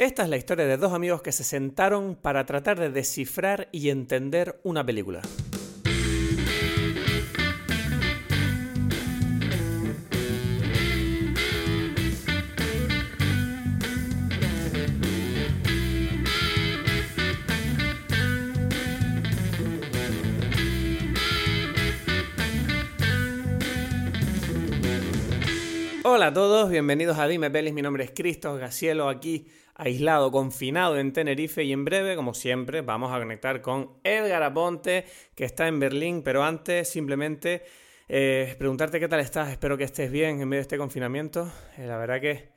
Esta es la historia de dos amigos que se sentaron para tratar de descifrar y entender una película. Hola a todos, bienvenidos a Dime Pelis, mi nombre es Cristo Gacielo, aquí aislado, confinado en Tenerife y en breve, como siempre, vamos a conectar con Edgar Aponte, que está en Berlín, pero antes simplemente eh, preguntarte qué tal estás, espero que estés bien en medio de este confinamiento, eh, la verdad que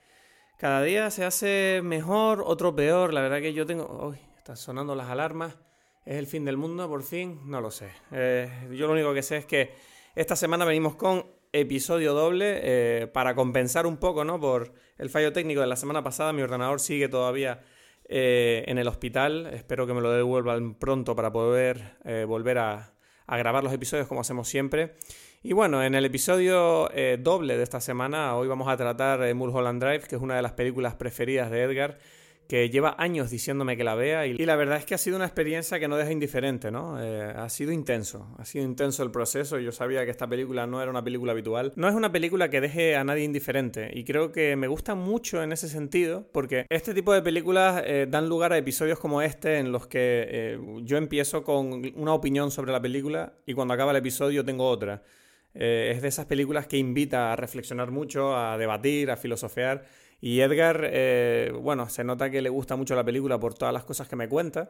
cada día se hace mejor, otro peor, la verdad que yo tengo... Uy, están sonando las alarmas, es el fin del mundo por fin, no lo sé, eh, yo lo único que sé es que esta semana venimos con episodio doble para compensar un poco, ¿no? Por el fallo técnico de la semana pasada. Mi ordenador sigue todavía eh, en el hospital. Espero que me lo devuelvan pronto para poder eh, volver a, a, grabar los episodios como hacemos siempre. Y bueno, en el episodio doble de esta semana, hoy vamos a tratar Mulholland Drive, que es una de las películas preferidas de Edgar que lleva años diciéndome que la vea y, la verdad es que ha sido una experiencia que no deja indiferente, ¿no? Eh, ha sido intenso, ha sido intenso el proceso. Yo sabía que esta película no era una película habitual. No es una película que deje a nadie indiferente y creo que me gusta mucho en ese sentido porque este tipo de películas eh, dan lugar a episodios como este en los que eh, yo empiezo con una opinión sobre la película y cuando acaba el episodio tengo otra. es de esas películas que invita a reflexionar mucho, a debatir, a filosofear y Edgar, eh, bueno, se nota que le gusta mucho la película por todas las cosas que me cuenta.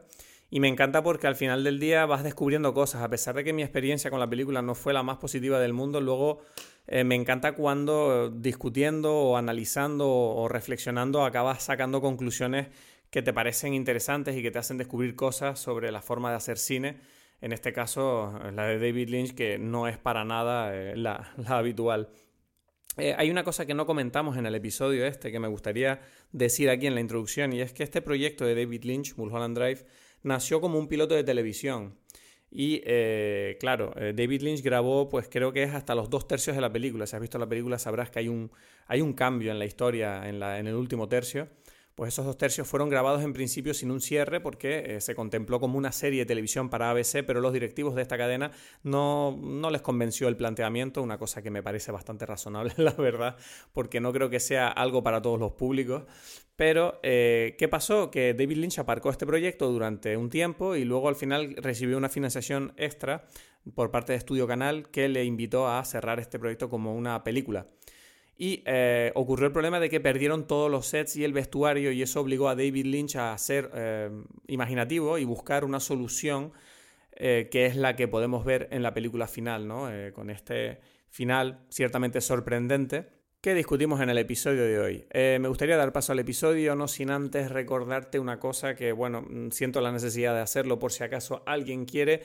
Y me encanta porque al final del día vas descubriendo cosas. A pesar de que mi experiencia con la película no fue la más positiva del mundo, luego eh, me encanta cuando discutiendo o analizando o reflexionando acabas sacando conclusiones que te parecen interesantes y que te hacen descubrir cosas sobre la forma de hacer cine. En este caso, la de David Lynch, que no es para nada eh, la habitual. Eh, hay una cosa que no comentamos en el episodio este que me gustaría decir aquí en la introducción y es que este proyecto de David Lynch, Mulholland Drive, nació como un piloto de televisión. Y eh, claro, eh, David Lynch grabó, pues creo que es hasta los dos tercios de la película. Si has visto la película sabrás que hay un, hay un cambio en la historia en, la, en el último tercio pues esos dos tercios fueron grabados en principio sin un cierre porque eh, se contempló como una serie de televisión para ABC, pero los directivos de esta cadena no, no, les convenció el planteamiento, una cosa que me parece bastante razonable, la verdad, porque no creo que sea algo para todos los públicos. Pero, eh, ¿qué pasó? Que David Lynch aparcó este proyecto durante un tiempo y luego al final recibió una financiación extra por parte de Estudio Canal que le invitó a cerrar este proyecto como una película. Y eh, ocurrió el problema de que perdieron todos los sets y el vestuario y eso obligó a David Lynch a ser eh, imaginativo y buscar una solución eh, que es la que podemos ver en la película final, ¿no? con este final ciertamente sorprendente que discutimos en el episodio de hoy. me gustaría dar paso al episodio, no sin antes recordarte una cosa que, bueno, siento la necesidad de hacerlo por si acaso alguien quiere.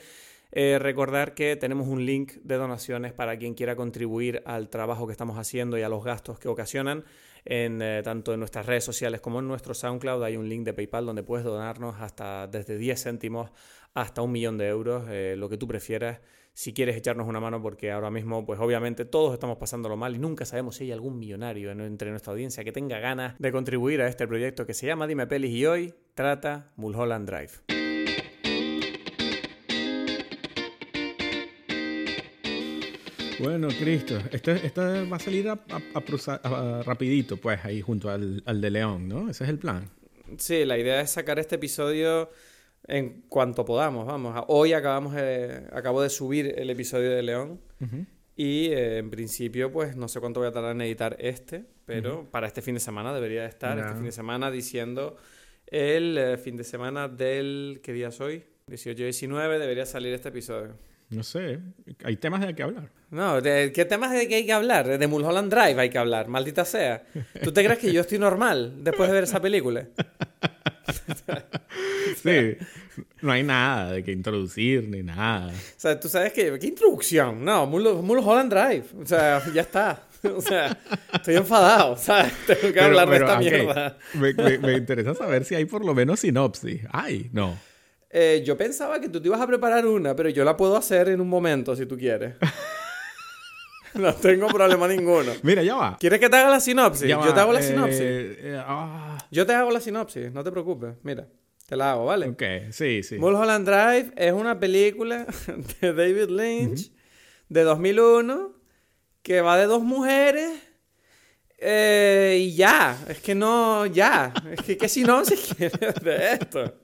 Eh, recordar que tenemos un link de donaciones para quien quiera contribuir al trabajo que estamos haciendo y a los gastos que ocasionan. En, eh, tanto en nuestras redes sociales como en nuestro SoundCloud hay un link de PayPal donde puedes donarnos hasta desde 10 céntimos hasta un millón de euros, eh, lo que tú prefieras, si quieres echarnos una mano, porque ahora mismo, pues obviamente todos estamos pasándolo mal y nunca sabemos si hay algún millonario entre nuestra audiencia que tenga ganas de contribuir a este proyecto que se llama Dime Pelis y hoy trata Mulholland Drive. Bueno, Cristo, esta, va a salir rapidito, pues, ahí junto al, de León, ¿no? Ese es el plan. Sí, la idea es sacar este episodio en cuanto podamos, vamos. Hoy acabamos de, acabo de subir el episodio de León y eh, en principio, pues, no sé cuánto voy a tardar en editar este, pero para este fin de semana debería estar, este fin de semana diciendo el eh, fin de semana del, ¿qué día es hoy? 18 y 19 debería salir este episodio. No sé, hay temas de que hablar. No, ¿de qué temas de que hay que hablar? De Mulholland Drive hay que hablar, maldita sea. ¿Tú te crees que yo estoy normal después de ver esa película? sí, no hay nada de que introducir ni nada. O sea, tú sabes que, ¿qué introducción? No, Mulholland Drive. O sea, ya está. O sea, estoy enfadado, ¿sabes? Tengo que hablar de esta mierda. Me, me interesa saber si hay por lo menos sinopsis. Ay, no. Eh, yo pensaba que tú te ibas a preparar una, pero yo la puedo hacer en un momento si tú quieres. no tengo problema ninguno. Mira, ya va. ¿Quieres que te haga la sinopsis? yo te hago la sinopsis. Eh, eh, ah, Yo te hago la sinopsis, no te preocupes. Mira, te la hago, ¿vale? Ok, sí, sí. Mulholland Drive es una película de David Lynch de 2001 que va de dos mujeres eh, y ya, es que no, ya, es que, que si no se quiere de esto.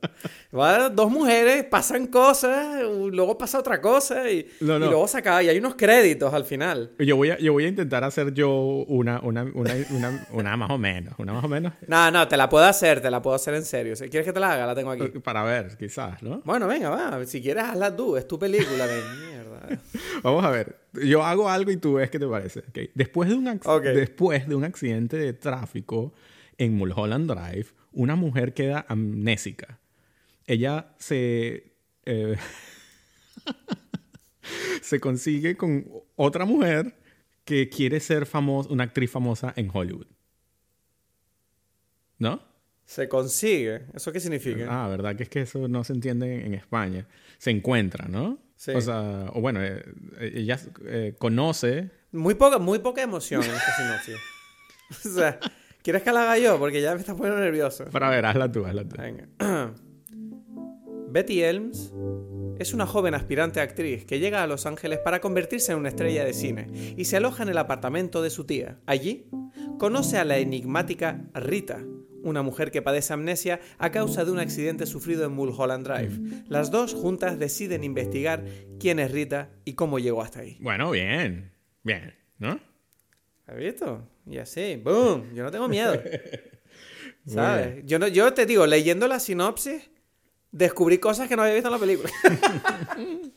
Va, dos mujeres, pasan cosas, luego pasa otra cosa y, No, no. y luego se acaba. Y hay unos créditos al final. Yo voy a, yo voy a intentar hacer yo una, una, una, una, una más o menos, una más o menos, No, no, te la puedo hacer, te la puedo hacer en serio. Si quieres que te la haga, la tengo aquí. para ver, quizás, ¿no? Bueno, venga, va. Si quieres, hazla tú. Es tu película de mierda. Vamos a ver. Yo hago algo y tú ves qué te parece. Después, de un. Después de un accidente de tráfico en Mulholland Drive, una mujer queda amnésica. Ella se... eh, se consigue con otra mujer que quiere ser famosa, una actriz famosa en Hollywood. ¿No? Se consigue. ¿Eso qué significa? Ah, ¿verdad? Que es que eso no se entiende en España. Se encuentra, ¿no? Sí. O sea, o bueno, eh, ella eh, conoce. Muy poca, muy poca emoción en esta sinopsis. o sea, ¿quieres que la haga yo? Porque ya me está poniendo nervioso. Para ver, hazla tú, hazla tú. Venga. Betty Elms es una joven aspirante actriz que llega a Los Ángeles para convertirse en una estrella de cine y se aloja en el apartamento de su tía. Allí, conoce a la enigmática Rita, una mujer que padece amnesia a causa de un accidente sufrido en Mulholland Drive. Las dos juntas deciden investigar quién es Rita y cómo llegó hasta ahí. Bueno, bien. Bien, ¿no? ¿Has visto? Y así, ¡boom! Yo no tengo miedo. ¿Sabes? Yo, no, yo te digo, leyendo la sinopsis, descubrí cosas que no había visto en la película.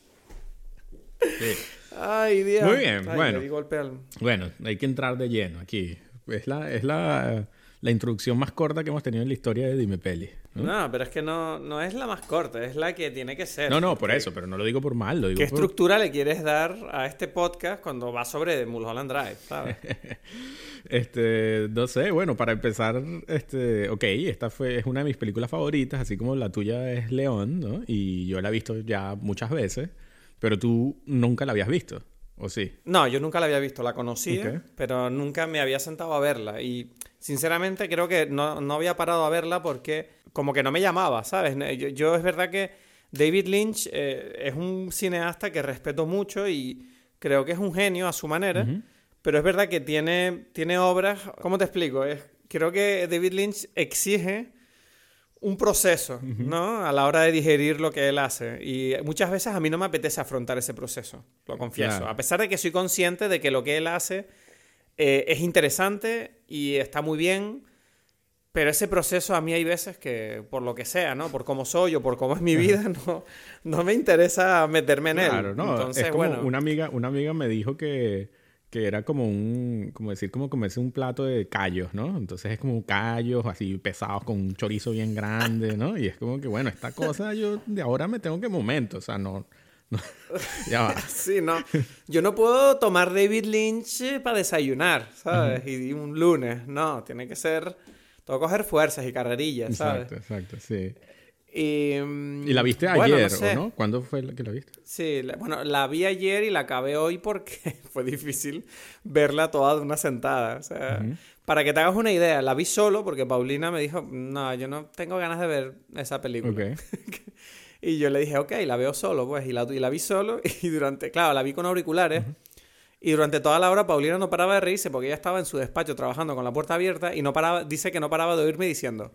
Sí. Ay, Dios. Muy bien, Ay, bueno. Bueno, hay que entrar de lleno aquí. Es la, es la, la introducción más corta que hemos tenido en la historia de Dime Peli. ¿no? No, pero es que no, no es la más corta, es la que tiene que ser. No, no, por eso, pero no lo digo por mal, lo digo ¿Qué por... estructura le quieres dar a este podcast cuando va sobre Mulholland Drive, sabes? Este, no sé, bueno, para empezar, este, ok, esta fue, es una de mis películas favoritas, así como la tuya es León, ¿no? Y yo la he visto ya muchas veces, pero tú nunca la habías visto, ¿o sí? No, yo nunca la había visto, la conocía, Ok. pero nunca me había sentado a verla. Y sinceramente creo que no, no había parado a verla porque como que no me llamaba, ¿sabes? Yo, yo es verdad que David Lynch eh, es un cineasta que respeto mucho y creo que es un genio a su manera, pero es verdad que tiene, tiene obras, ¿cómo te explico? Es, creo que David Lynch exige un proceso, ¿no? A la hora de digerir lo que él hace. Y muchas veces a mí no me apetece afrontar ese proceso, lo confieso. Claro. A pesar de que soy consciente de que lo que él hace eh, es interesante y está muy bien, pero ese proceso a mí hay veces que, por lo que sea, ¿no? Por cómo soy o por cómo es mi vida, no, no me interesa meterme en Claro, él. no, Entonces, es como bueno, una amiga, una amiga me dijo que, que era como un, como decir, como comerse un plato de callos, ¿no? Entonces es como callos así pesados con un chorizo bien grande, ¿no? Y es como que, bueno, esta cosa yo de ahora me tengo que momento, o sea, no ya va. Sí, no. Yo no puedo tomar David Lynch para desayunar, ¿sabes? Y un lunes. No, tiene que ser. Tengo que coger fuerzas y carrerillas, ¿sabes? Exacto, exacto, sí. Y, ¿Y la viste bueno, ayer, sé. o no? ¿Cuándo fue que la viste? Sí, la- bueno, la vi ayer y la acabé hoy porque fue difícil verla toda de una sentada. O sea, para que te hagas una idea, la vi solo porque Paulina me dijo, no, yo no tengo ganas de ver esa película. Ok. Y yo le dije, ok, la veo solo, pues, y la, y la vi solo, y durante, claro, la vi con auriculares, y durante toda la hora Paulina no paraba de reírse porque ella estaba en su despacho trabajando con la puerta abierta y no paraba, dice que no paraba de oírme diciendo,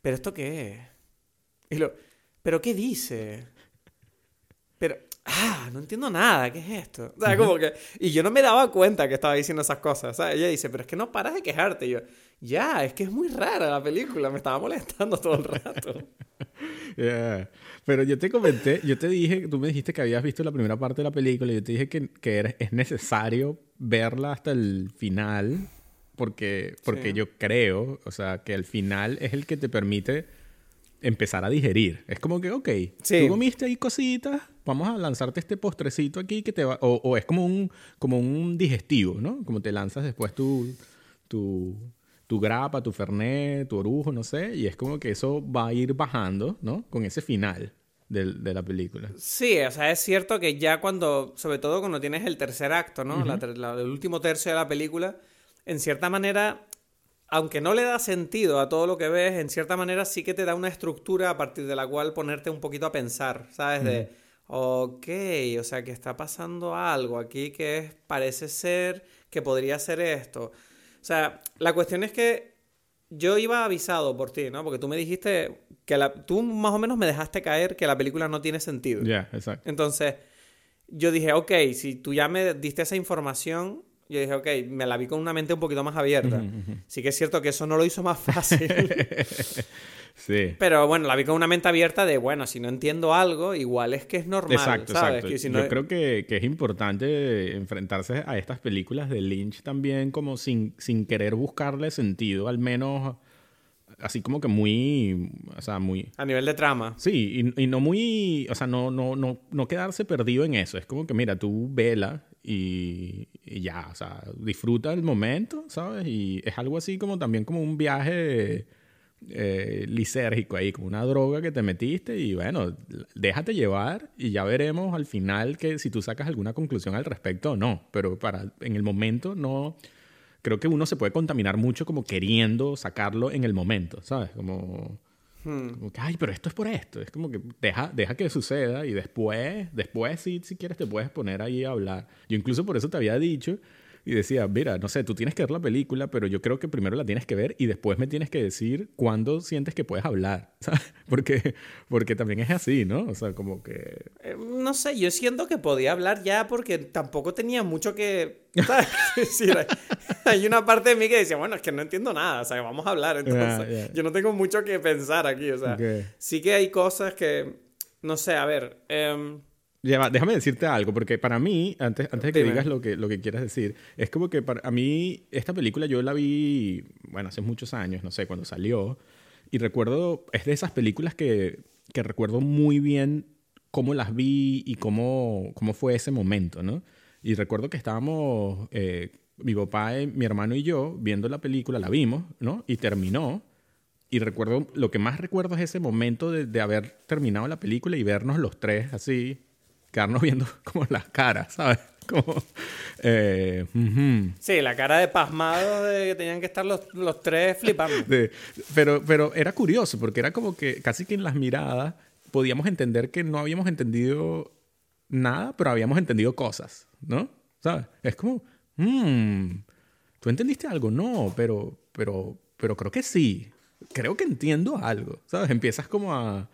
¿pero esto qué es? Y lo, ¿pero qué dice? Pero, ah, no entiendo nada, ¿qué es esto? O sea, como que, y yo no me daba cuenta que estaba diciendo esas cosas, ¿sabes? Ella dice, pero es que no paras de quejarte. Y yo, ya, es que es muy rara la película, me estaba molestando todo el rato. Yeah. Pero yo te comenté, yo te dije, tú me dijiste que habías visto la primera parte de la película y yo te dije que, que es necesario verla hasta el final porque, porque Sí. yo creo, o sea, que el final es el que te permite empezar a digerir. Es como que, ok, Sí. tú comiste ahí cositas, vamos a lanzarte este postrecito aquí que te va... O, o es como un, como un digestivo, ¿no? Como te lanzas después tu, tu, tu grapa, tu fernet, tu orujo, no sé, y es como que eso va a ir bajando, ¿no? Con ese final del- de la película. Sí, o sea, es cierto que ya cuando, sobre todo cuando tienes el tercer acto, ¿no? La ter- la- el último tercio de la película, en cierta manera, aunque no le da sentido a todo lo que ves, en cierta manera sí que te da una estructura a partir de la cual ponerte un poquito a pensar, ¿sabes? De, ok, o sea, que está pasando algo aquí que es, parece ser que podría ser esto. O sea, la cuestión es que yo iba avisado por ti, ¿no? Porque tú me dijiste que la, tú más o menos me dejaste caer que la película no tiene sentido. Ya, exacto. Entonces, yo dije, ok, si tú ya me diste esa información, yo dije, ok, me la vi con una mente un poquito más abierta. Sí que es cierto que eso no lo hizo más fácil. sí. Pero bueno, la vi con una mente abierta de, bueno, si no entiendo algo, igual es que es normal, Exacto, ¿sabes? exacto. Que si no- Yo creo que, que es importante enfrentarse a estas películas de Lynch también como sin, sin querer buscarle sentido, al menos así como que muy, o sea, muy... A nivel de trama. Sí, y, y no muy, o sea, no, no, no, no quedarse perdido en eso. Es como que, mira, tú vela y, y ya, o sea, disfruta el momento, ¿sabes? Y es algo así como también como un viaje eh, lisérgico ahí, como una droga que te metiste y bueno, déjate llevar y ya veremos al final que si tú sacas alguna conclusión al respecto o no. Pero para, en el momento no creo que uno se puede contaminar mucho como queriendo sacarlo en el momento, ¿sabes? Como, Hmm. como que, ay, pero esto es por esto. Es como que deja, deja que suceda y después, después sí, si quieres te puedes poner ahí a hablar. Yo incluso por eso te había dicho y decía, mira, no sé, tú tienes que ver la película, pero yo creo que primero la tienes que ver y después me tienes que decir cuándo sientes que puedes hablar, ¿sabes? Porque, porque también es así, ¿no? O sea, como que... Eh, No sé, yo siento que podía hablar ya porque tampoco tenía mucho que... ¿sabes? Es decir, hay- una parte de mí que decía, bueno, es que no entiendo nada, o sea, vamos a hablar, entonces Ya, ya. yo no tengo mucho que pensar aquí, o sea, Ok. sí que hay cosas que, no sé, a ver, em, Ya va, déjame decirte algo, porque para mí, antes, antes de que Dime. digas lo que, lo que quieras decir, es como que para a mí esta película yo la vi, bueno, hace muchos años, no sé, cuando salió, y recuerdo, es de esas películas que, que recuerdo muy bien cómo las vi y cómo, cómo fue ese momento, ¿no? Y recuerdo que estábamos, eh, mi papá, eh, mi hermano y yo, viendo la película, la vimos, ¿no? Y terminó. Y recuerdo, lo que más recuerdo es ese momento de, de haber terminado la película y vernos los tres así, quedarnos viendo como las caras, ¿sabes? Como, eh, sí, la cara de pasmado de que tenían que estar los, los tres flipando. Pero, pero era curioso porque era como que casi que en las miradas podíamos entender que no habíamos entendido nada, pero habíamos entendido cosas, ¿no? ¿Sabes? Es como, mmm, ¿tú entendiste algo? No, pero, pero, pero creo que sí. Creo que entiendo algo, ¿sabes? Empiezas como a,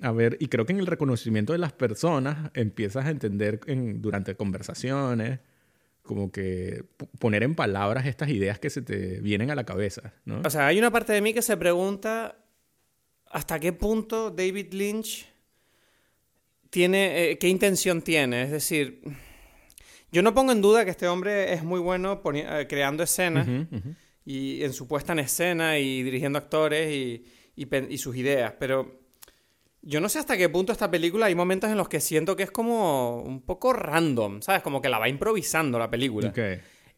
a ver, y creo que en el reconocimiento de las personas empiezas a entender en, durante conversaciones, como que poner en palabras estas ideas que se te vienen a la cabeza, ¿no? O sea, hay una parte de mí que se pregunta hasta qué punto David Lynch tiene, eh, qué intención tiene. Es decir, yo no pongo en duda que este hombre es muy bueno eh, creando escenas y en su puesta en escena y dirigiendo actores y, y pen- y sus ideas, pero yo no sé hasta qué punto esta película hay momentos en los que siento que es como un poco random, ¿sabes? Como que la va improvisando la película.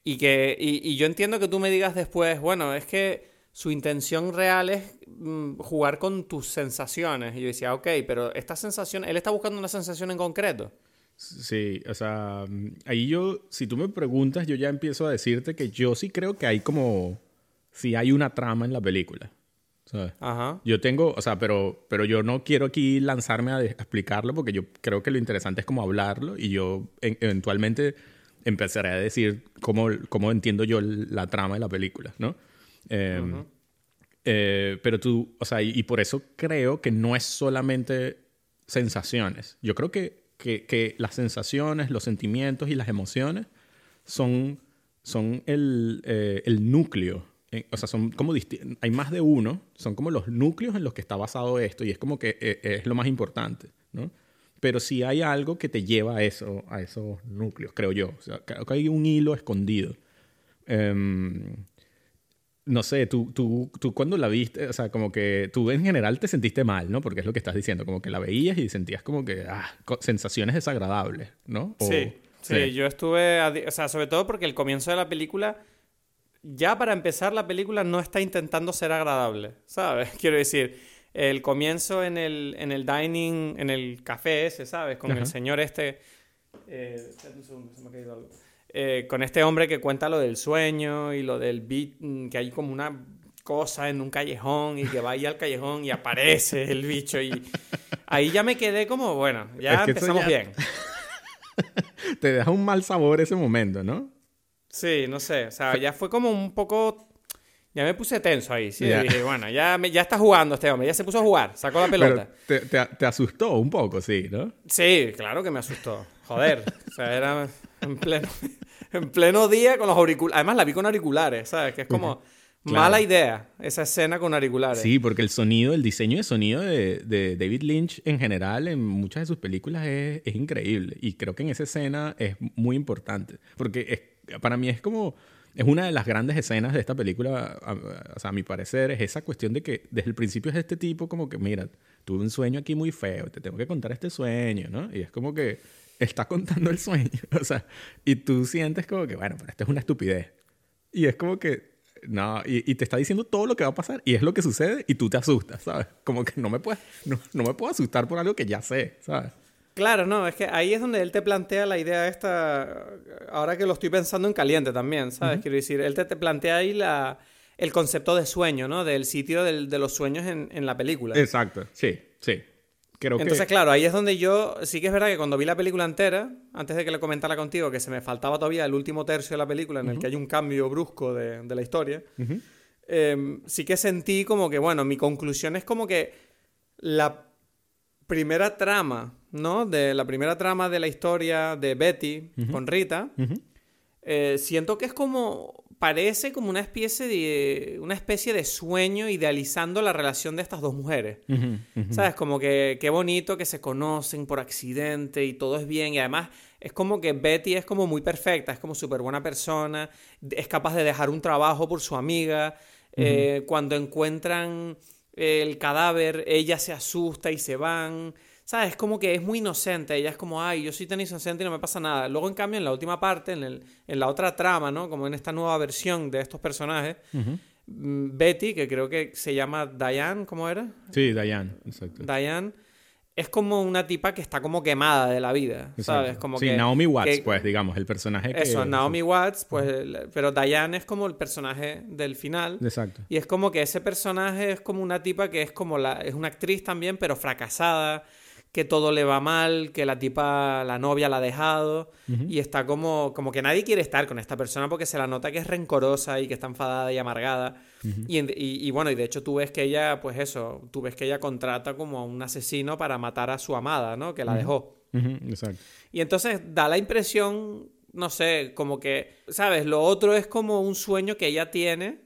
Y que y, y yo entiendo que tú me digas después, bueno, es que su intención real es mm, jugar con tus sensaciones. Y yo decía, ok, pero esta sensación, él está buscando una sensación en concreto. Sí, o sea, mm, ahí yo, si tú me preguntas, yo ya empiezo a decirte que yo sí creo que hay como, sí hay una trama en la película, ¿sabes? Ajá. Yo tengo, o sea, pero, pero yo no quiero aquí lanzarme a, explicarlo porque yo creo que lo interesante es como hablarlo y yo en- eventualmente empezaré a decir cómo, cómo entiendo yo la trama de la película, ¿no? Eh, eh, pero tú, o sea, y, y por eso creo que no es solamente sensaciones. Yo creo que, que, que las sensaciones, los sentimientos y las emociones son, son el, eh, el núcleo. Eh, o sea, son como hay más de uno, son como los núcleos en los que está basado esto y es como que eh, es lo más importante, ¿no? Pero sí hay algo que te lleva a eso, a esos núcleos, creo yo. O sea, creo que hay un hilo escondido. Em, no sé, tú, tú, tú cuando la viste, o sea, como que tú en general te sentiste mal, ¿no? Porque es lo que estás diciendo, como que la veías y sentías como que, ah, sensaciones desagradables, ¿no? O- Sí, sí, yo estuve, o sea, sobre todo porque el comienzo de la película, ya para empezar la película no está intentando ser agradable, ¿sabes? Quiero decir, el comienzo en el, en el dining, en el café ese, ¿sabes? Con Ajá. el señor este... Eh, espérate un segundo, se me ha caído algo. eh, con este hombre que cuenta lo del sueño y lo del beat, mm, que hay como una cosa en un callejón y que va ahí al callejón y aparece el bicho y ahí ya me quedé como, bueno, ya empezamos bien. Te deja un mal sabor ese momento, ¿no? Sí, no sé, o sea, ya fue como un poco... Ya me puse tenso ahí, sí. Dije, bueno, ya, ya está jugando este hombre, ya se puso a jugar, sacó la pelota. te, te, asustó un poco, sí, ¿no? Sí, claro que me asustó. Joder, o sea, era en pleno, en pleno día con los auriculares. Además, la vi con auriculares, ¿sabes? Que es como... Mala idea esa escena con auriculares. Sí, porque el sonido, el diseño de sonido de, David Lynch en general en muchas de sus películas es, increíble. Y creo que en esa escena es muy importante. Porque para mí es como... Es una de las grandes escenas de esta película, o sea, a mi parecer, es esa cuestión de que desde el principio es este tipo como que, mira, tuve un sueño aquí muy feo, te tengo que contar este sueño, ¿no? Y es como que está contando el sueño, o sea, y tú sientes como que, bueno, pero esto es una estupidez. Y es como que no, y, te está diciendo todo lo que va a pasar y es lo que sucede y tú te asustas, ¿sabes? Como que no me puedes, no, me puedo asustar por algo que ya sé, ¿sabes? Claro, no, es que ahí es donde él te plantea la idea esta, ahora que lo estoy pensando en caliente también, ¿sabes? Quiero decir, él te, plantea ahí la, el concepto de sueño, ¿no? Del sitio de los sueños en, en la película. Exacto, sí, sí. Entonces, claro, ahí es donde yo, sí que es verdad que cuando vi la película entera, antes de que le comentara contigo, que se me faltaba todavía el último tercio de la película en el que hay un cambio brusco de, la historia, em, sí que sentí como que, bueno, mi conclusión es como que la primera trama, ¿no? De la primera trama de la historia de Betty con Rita, eh, siento que es como parece como una especie de una especie de sueño idealizando la relación de estas dos mujeres. ¿Sabes? Como que qué bonito que se conocen por accidente y todo es bien y además es como que Betty es como muy perfecta, es como súper buena persona, es capaz de dejar un trabajo por su amiga, eh, cuando encuentran el cadáver ella se asusta y se van. ¿Sabes? Es como que es muy inocente. Ella es como, ay, yo soy tan inocente y no me pasa nada. Luego, en cambio, en la última parte, en, el, en la otra trama, ¿no? Como en esta nueva versión de estos personajes, mm, Betty, que creo que se llama Diane, ¿cómo era? Sí, Diane, exacto. Diane es como una tipa que está como quemada de la vida, ¿sabes? Como sí, Naomi Watts, pues, digamos, el personaje que... Eso, Naomi Watts, pues, pero Diane es como el personaje del final. Exacto. Y es como que ese personaje es como una tipa que es como la... es una actriz también, pero fracasada, que todo le va mal, que la tipa, la novia la ha dejado y está como, como que nadie quiere estar con esta persona porque se la nota que es rencorosa y que está enfadada y amargada. y, y, bueno, y de hecho tú ves que ella, pues eso, tú ves que ella contrata como a un asesino para matar a su amada, ¿no? Que la dejó. Exacto. Y entonces da la impresión, no sé, como que, ¿sabes? Lo otro es como un sueño que ella tiene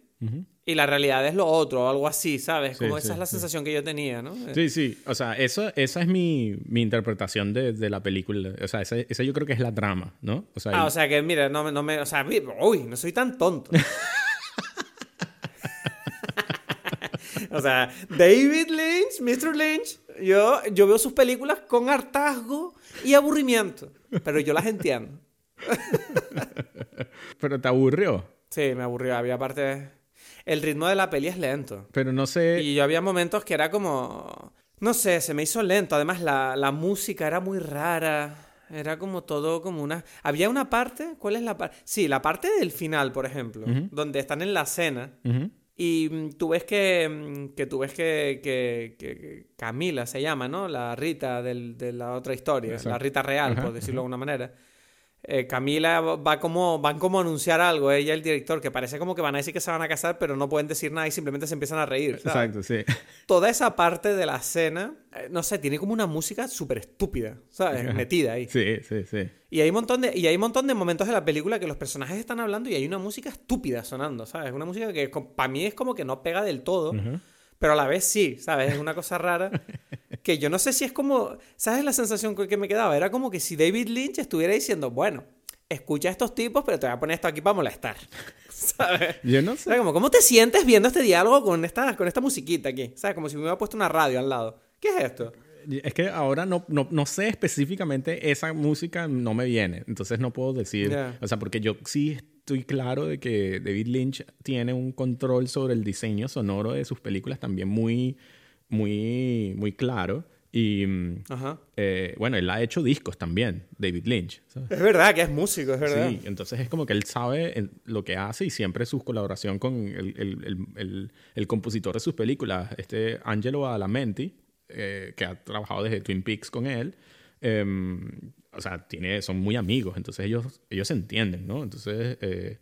y la realidad es lo otro, o algo así, ¿sabes? Como esa es la sensación que yo tenía, ¿no? Sí, sí. O sea, eso, esa es mi, mi interpretación de, de, la película. O sea, esa, esa, yo creo que es la trama, ¿no? O sea, ah, o sea que, mira, no, no me... O sea, uy, no soy tan tonto. o sea, David Lynch, Mr. Lynch, yo, yo veo sus películas con hartazgo y aburrimiento, pero yo las entiendo. pero te aburrió. Sí, me aburrió. Había partes el ritmo de la peli es lento. Pero no sé. Y yo había momentos que era como. No sé, se me hizo lento. Además, la, música era muy rara. Era como todo como una... Había una parte, ¿cuál es la parte? Sí, la parte del final, por ejemplo, donde están en la cena y mm, tú ves que, mm, que tú ves que, que, Camila se llama, ¿no? La Rita de la otra historia, la Rita real, por decirlo de alguna manera. Eh, Camila va como, van como a anunciar algo, ella y el director, que parece como que van a decir que se van a casar, pero no pueden decir nada y simplemente se empiezan a reír. Exacto, sí. Toda esa parte de la escena, eh, no sé, tiene como una música súper estúpida, ¿sabes? Metida ahí. Sí, sí, sí. Y hay, un montón de, y hay un montón de momentos de la película que los personajes están hablando y hay una música estúpida sonando, ¿sabes? Una música que para mí es como que no pega del todo pero a la vez sí, ¿sabes? Es una cosa rara que yo no sé si es como, ¿sabes la sensación que me quedaba? Era como que si David Lynch estuviera diciendo, bueno, escucha a estos tipos, pero te voy a poner esto aquí para molestar. ¿Sabes? Yo no sé. como, ¿cómo te sientes viendo este diálogo con esta, con esta musiquita aquí? ¿Sabes? Como si me hubiera puesto una radio al lado. ¿Qué es esto? Es que ahora no, no, no sé específicamente esa música, no me viene. Entonces no puedo decir. O sea, porque yo sí estoy claro de que David Lynch tiene un control sobre el diseño sonoro de sus películas también muy, muy, muy claro. Y mm, Ajá. eh, bueno, él ha hecho discos también, David Lynch. ¿sabes? Es verdad que es músico, es verdad. Sí, entonces es como que él sabe en- lo que hace y siempre su colaboración con el, el- el- compositor de sus películas, este Angelo Badalamenti, eh, que ha trabajado desde Twin Peaks con él. eh, o sea, tiene, son muy amigos, entonces ellos, ellos se entienden, ¿no? Entonces eh,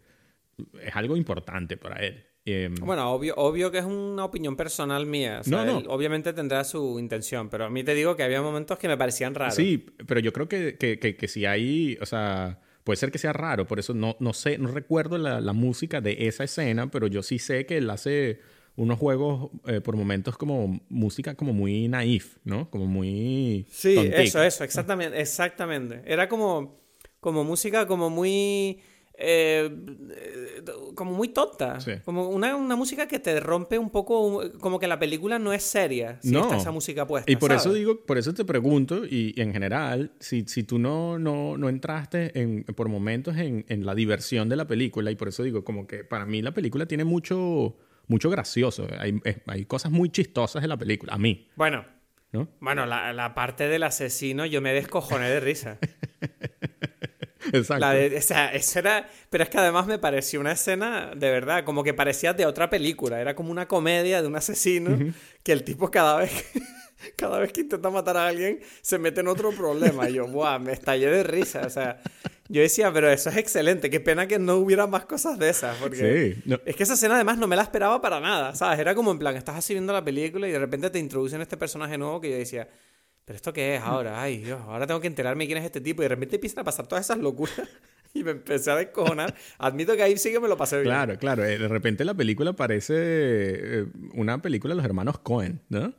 es algo importante para él. Eh, Bueno, obvio, obvio que es una opinión personal mía. O sea, No, no. él obviamente tendrá su intención, pero a mí te digo que había momentos que me parecían raros. Sí, pero yo creo que, que, que, que si hay, o sea, puede ser que sea raro, por eso no, no sé, no recuerdo la, la música de esa escena, pero yo sí sé que él hace unos juegos eh, por momentos como música como muy naif, ¿no? Como muy... Sí, tontica. eso, eso, exactamente, exactamente. Era como, como música como muy... eh, como muy tonta. Sí. Como una, una música que te rompe un poco, como que la película no es seria si No. está esa música puesta. Y por eso digo, por eso te pregunto, y, y en general, si, si tú no, no, no entraste en, por momentos en, en la diversión de la película, y por eso digo, como que para mí la película tiene mucho, mucho gracioso. Hay, hay cosas muy chistosas de la película, a mí, Bueno, ¿no? bueno, la, la parte del asesino yo me descojoné de risa. Exacto. La de, o sea, eso era. Pero es que además me pareció una escena, de verdad, como que parecía de otra película. Era como una comedia de un asesino que el tipo cada vez. Cada vez que intenta matar a alguien se mete en otro problema. Y yo, ¡buah! Me estallé de risa. O sea, yo decía, pero eso es excelente. Qué pena que no hubiera más cosas de esas. Porque Sí, no. es que esa escena además no me la esperaba para nada. ¿Sabes? Era como en plan, estás así viendo la película y de repente te introducen este personaje nuevo que yo decía, ¿pero esto qué es ahora? Ay, Dios, ahora tengo que enterarme quién es este tipo. Y de repente empiezan a pasar todas esas locuras. Y me empecé a descojonar. Admito que ahí sí que me lo pasé bien. Claro, claro. eh, De repente la película parece eh, una película de los hermanos Cohen, ¿no?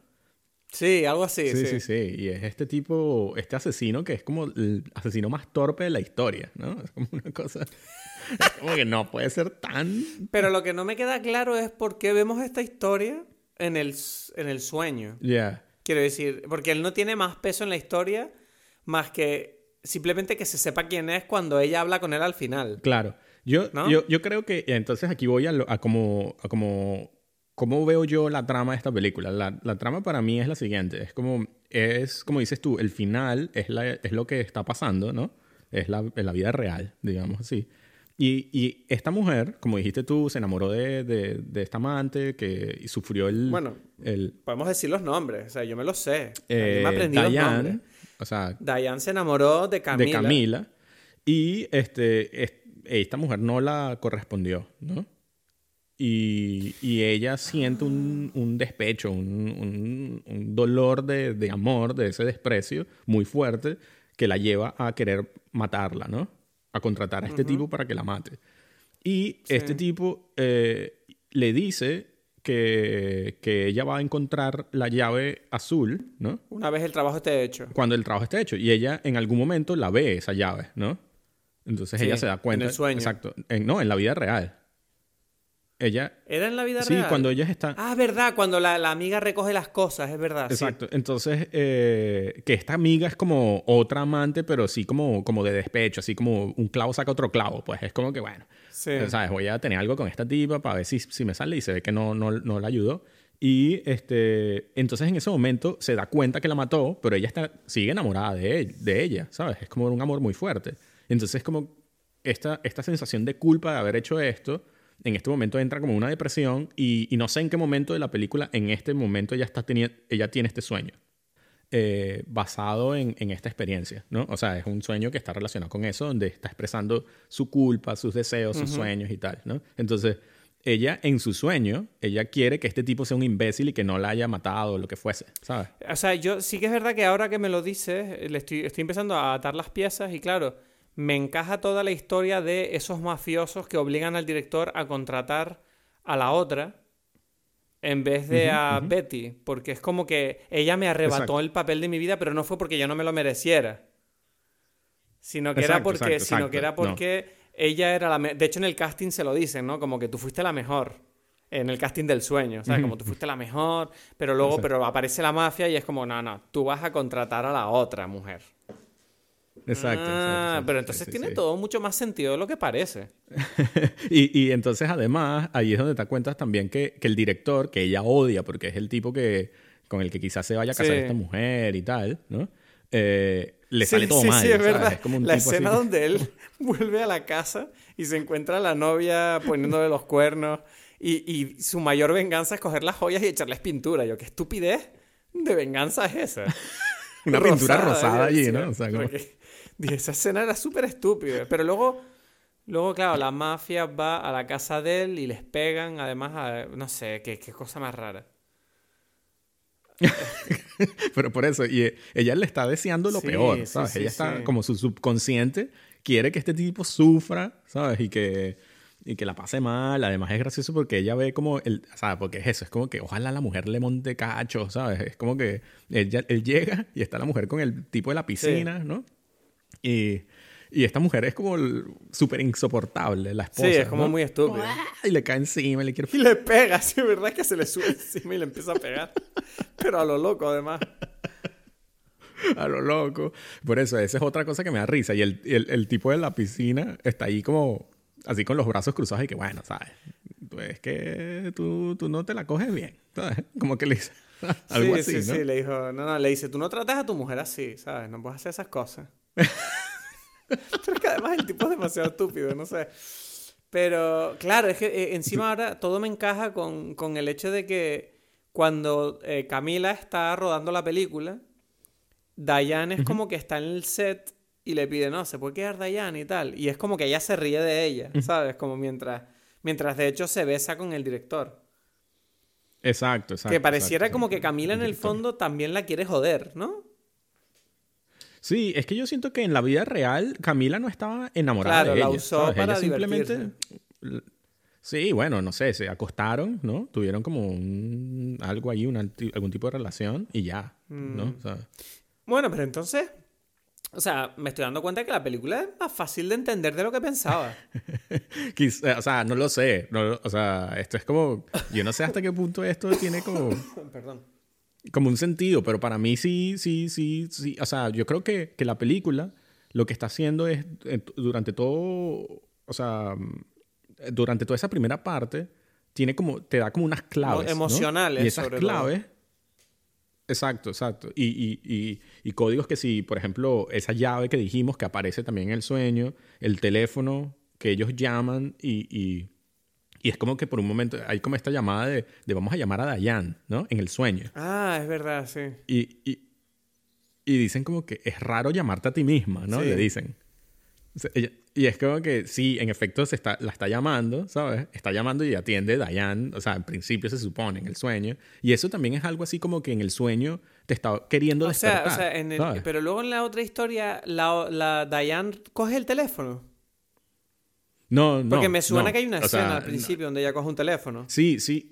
Sí, algo así. Sí, Sí, sí, sí. Y es este tipo, este asesino que es como el asesino más torpe de la historia, ¿no? Es como una cosa... es como que no puede ser tan... Pero lo que no me queda claro es por qué vemos esta historia en el, en el sueño. Ya. Quiero decir, porque él no tiene más peso en la historia más que simplemente que se sepa quién es cuando ella habla con él al final. Claro. Yo, ¿No? yo, yo creo que entonces aquí voy a, lo- a como, a como, cómo veo yo la trama de esta película. La, la trama para mí es la siguiente. Es como, es como dices tú, el final es, la, es lo que está pasando, ¿no? Es la, la vida real, digamos así. Y, y esta mujer, como dijiste tú, se enamoró de, de, de esta amante que y sufrió el... Bueno, el Podemos decir los nombres, o sea, yo me los sé. Eh, me aprendí los Diane, nombres. o sea, Diane se enamoró de Camila. de Camila. Y este, es- esta mujer no la correspondió, ¿no? Y, y ella siente un, un despecho, un, un- un dolor de, de amor, de ese desprecio muy fuerte que la lleva a querer matarla, ¿no? A contratar a este tipo para que la mate. Y este tipo eh, le dice que, que ella va a encontrar la llave azul, ¿no? Una vez el trabajo esté hecho. cuando el trabajo esté hecho. Y ella en algún momento la ve esa llave, ¿no? Entonces Sí, ella se da cuenta. en el sueño. Exacto. En- no, en la vida real. Ella. ¿Era en la vida Sí, real? cuando ellas están. Ah, verdad, cuando la, la amiga recoge las cosas, es verdad. sí. Exacto. Entonces, eh, que esta amiga es como otra amante, pero sí como, como de despecho, así como un clavo saca otro clavo. Pues es como que, bueno, Sí. ¿sabes? Voy a tener algo con esta tipa para ver si, si me sale y se ve que no, no, no la ayudó. Y este, entonces en ese momento se da cuenta que la mató, pero ella está, sigue enamorada de, él- de ella, ¿sabes? Es como un amor muy fuerte. Entonces como esta, esta sensación de culpa de haber hecho esto, en este momento entra como una depresión y, y no sé en qué momento de la película, en este momento ella, está ella tiene este sueño. eh, basado en, en esta experiencia, ¿no? O sea, es un sueño que está relacionado con eso, donde está expresando su culpa, sus deseos, sus sueños y tal, ¿no? Entonces, ella en su sueño, ella quiere que este tipo sea un imbécil y que no la haya matado o lo que fuese, ¿sabes? O sea, yo sí que es verdad que ahora que me lo dices, le estoy, estoy empezando a atar las piezas y claro, me encaja toda la historia de esos mafiosos que obligan al director a contratar a la otra en vez de a Betty, porque es como que ella me arrebató Exacto. el papel de mi vida, pero no fue porque yo no me lo mereciera, sino que era porque, exacto, sino que era No. porque ella era la, de hecho en el casting se lo dicen, ¿no? Como que tú fuiste la mejor. En el casting del sueño, ¿sabes? Como tú fuiste la mejor, pero luego pero aparece la mafia y es como, no, no, tú vas a contratar a la otra mujer. Exacto. Ah, exacto, pero entonces sí, tiene sí. todo mucho más sentido de lo que parece. y, y entonces, además, ahí es donde te das cuenta también que, que el director, que ella odia, porque es el tipo que con el que quizás se vaya a casar Sí. esta mujer y tal, ¿no? Eh, le sale todo mal. sí, es ¿sabes? verdad. Es como un la tipo escena así. donde él vuelve a la casa y se encuentra a la novia poniéndole los cuernos y, y su mayor venganza es coger las joyas y echarles pintura. Yo, qué estupidez de venganza es esa. Una pintura Rosada, allí, ¿no? O sea, como- porque- dije, esa escena era súper estúpida. Pero luego, luego, claro, la mafia va a la casa de él y les pegan, además, a- no sé, qué, qué cosa más rara. Pero por eso, y eh, ella le está deseando lo Sí, peor, ¿sabes? sí, ella está como su subconsciente quiere que este tipo sufra, ¿sabes? Y que, y que la pase mal. Además es gracioso porque ella ve como, el, ¿sabes? Porque es eso, es como que ojalá la mujer le monte cacho, ¿sabes? Es como que ella- él llega y está la mujer con el tipo de la piscina, ¿no? Y, y esta mujer es como súper insoportable, la esposa. Sí, es como ¿no? muy estúpido. Y le cae encima y le quiere Y le pega, sí, verdad que se le sube encima y le empieza a pegar. Pero a lo loco, además. a lo loco. Por eso, esa es otra cosa que me da risa. Y el, el, el tipo de la piscina está ahí como, así con los brazos cruzados y que, bueno, ¿sabes? Tú es que tú, tú no te la coges bien, ¿sabes? Como que le dice algo sí, así, sí, ¿no? sí, le dijo, no, no, le dice, tú no tratas a tu mujer así, ¿sabes? No puedes hacer esas cosas. Pero es que además el tipo es demasiado estúpido, no sé. Pero claro, es que eh, encima ahora todo me encaja con, con el hecho de que cuando eh, Camila está rodando la película, Diane es como que está en el set y le pide, no, se puede quedar Diane y tal. Y es como que ella se ríe de ella, ¿sabes? Como mientras, mientras de hecho se besa con el director. Exacto, exacto. que pareciera exacto, como que. Camila en el fondo también la quiere joder, ¿no? Sí, es que yo siento que en la vida real Camila no estaba enamorada Claro, de la ella. usó ¿sabes? para ella simplemente... Sí, bueno, no sé, se acostaron, ¿no? Tuvieron como un, algo ahí, una- algún tipo de relación y ya, Mm. ¿no? O sea, Bueno, pero entonces, o sea, me estoy dando cuenta que la película es más fácil de entender de lo que pensaba. Quiz- o sea, no lo sé. no- o sea, esto es como. Yo no sé hasta qué punto esto tiene como, Perdón. como un sentido, pero para mí sí, sí, sí, sí. O sea, yo creo que, que la película lo que está haciendo es eh, durante todo. O sea, durante toda esa primera parte, tiene como. Te da como unas claves. ¿no? emocionales, Y esas sobre todo. Exacto, exacto. Y, y, y, y códigos que si, por ejemplo, esa llave que dijimos que aparece también en el sueño, el teléfono que ellos llaman y, y, y es como que por un momento hay como esta llamada de, de vamos a llamar a Dayan, ¿no? En el sueño. Ah, es verdad, sí. Y, y, y dicen como que es raro llamarte a ti misma, ¿no? Sí. Le dicen. O sea, ella- y es como que sí, en efecto se está, la está llamando, ¿sabes? Está llamando y atiende Dayan, o sea, en principio se supone, en el sueño. Y eso también es algo así como que en el sueño te está queriendo O sea, despertar. o sea en el- pero luego en la otra historia, la, la Diane coge el teléfono. No, no. Porque me suena no. que hay una sea, escena al no. principio donde ella coge un teléfono. Sí, sí.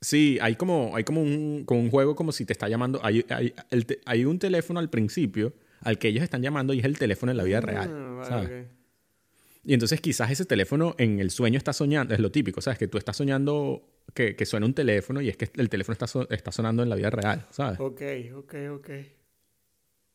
Sí, hay como, hay como un, como un juego como si te está llamando. Hay, hay, el te- hay un teléfono al principio al que ellos están llamando y es el teléfono en la vida real. Ah, vale. Y entonces quizás ese teléfono en el sueño está soñando, es lo típico, ¿sabes? Que tú estás soñando que, que suena un teléfono y es que el teléfono está, so- está sonando en la vida real, ¿sabes? Ok, ok, ok.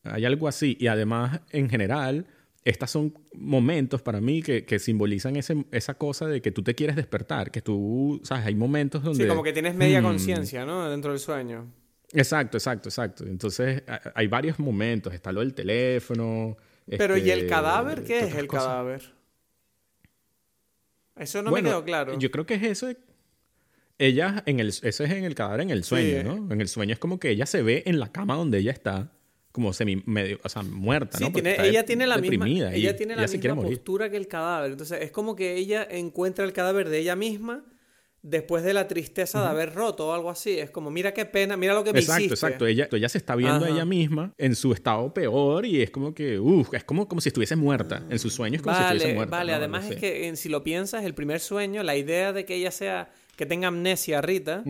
Hay algo así. Y además, en general, estos son momentos para mí que, que simbolizan ese, esa cosa de que tú te quieres despertar, que tú, ¿sabes? Hay momentos donde... Sí, como que tienes media Hmm, conciencia, ¿no? Dentro del sueño. Exacto, exacto, exacto. Entonces, hay varios momentos. Está lo del teléfono. Pero ¿y el este, cadáver? ¿Qué es el cosas. cadáver? Eso no Bueno, me quedó claro. Yo creo que es eso. Ella, en el, eso es en el cadáver, en el sueño, Sí. ¿no? En el sueño es como que ella se ve en la cama donde ella está, como semi, medio, o sea, muerta, Sí, ¿no? Tiene- ella tiene la misma, ella tiene la ella misma postura que el cadáver. Entonces, es como que ella encuentra el cadáver de ella misma después de la tristeza de haber roto o algo así. Es como, mira qué pena, mira lo que me Exacto, hiciste. exacto. Ella, ella se está viendo a ella misma en su estado peor y es como que, uff, es como, como si estuviese muerta. En sus sueños como si Vale, estuviese muerta. vale. ¿no? Además No es que en- si lo piensas, el primer sueño, la idea de que ella sea, que tenga amnesia, Rita,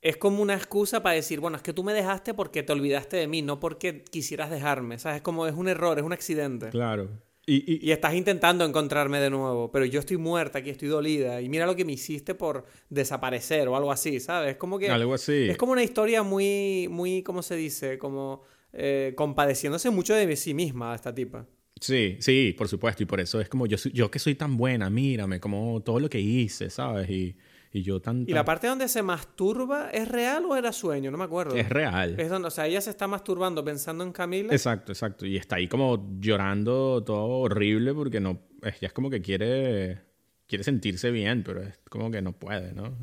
es como una excusa para decir, bueno, es que tú me dejaste porque te olvidaste de mí, no porque quisieras dejarme. ¿Sabes? Es como es un error, es un accidente. Claro. Y, y- Y estás intentando encontrarme de nuevo, pero yo estoy muerta, aquí estoy dolida, y mira lo que me hiciste por desaparecer o algo así, ¿sabes? Es como que... algo así. Es como una historia muy, muy, ¿cómo se dice? Como eh, compadeciéndose mucho de sí misma, esta tipa. Sí, sí, por supuesto. Y por eso es como yo, yo que soy tan buena, mírame, como todo lo que hice, ¿sabes? Y, Y yo tan... ¿Y la parte donde se masturba es real o era sueño? No me acuerdo. Es real. Es donde, o sea, ella se está masturbando pensando en Camila. Exacto, exacto. Y está ahí como llorando todo horrible porque no... Ella es como que quiere... Quiere sentirse bien, pero es como que no puede, ¿no?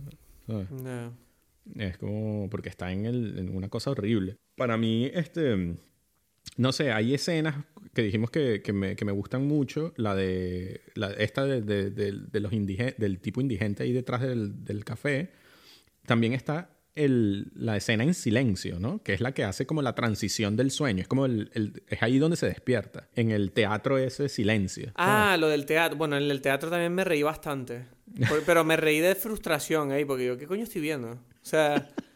¿Sabes? No. Es como porque está en, el, en una cosa horrible. Para mí, este, no sé, hay escenas que dijimos que, que, me, que me gustan mucho. La de, la, esta de, de, de- de los indigen- del tipo indigente ahí detrás del, del café. También está el, la escena en silencio, ¿no? Que es la que hace como la transición del sueño. Es como el, el- es ahí donde se despierta. En el teatro ese silencio. Ah, lo del teatro. Bueno, en el teatro también me reí bastante. Por- Pero me reí de frustración ahí, porque yo, ¿qué coño estoy viendo? O sea,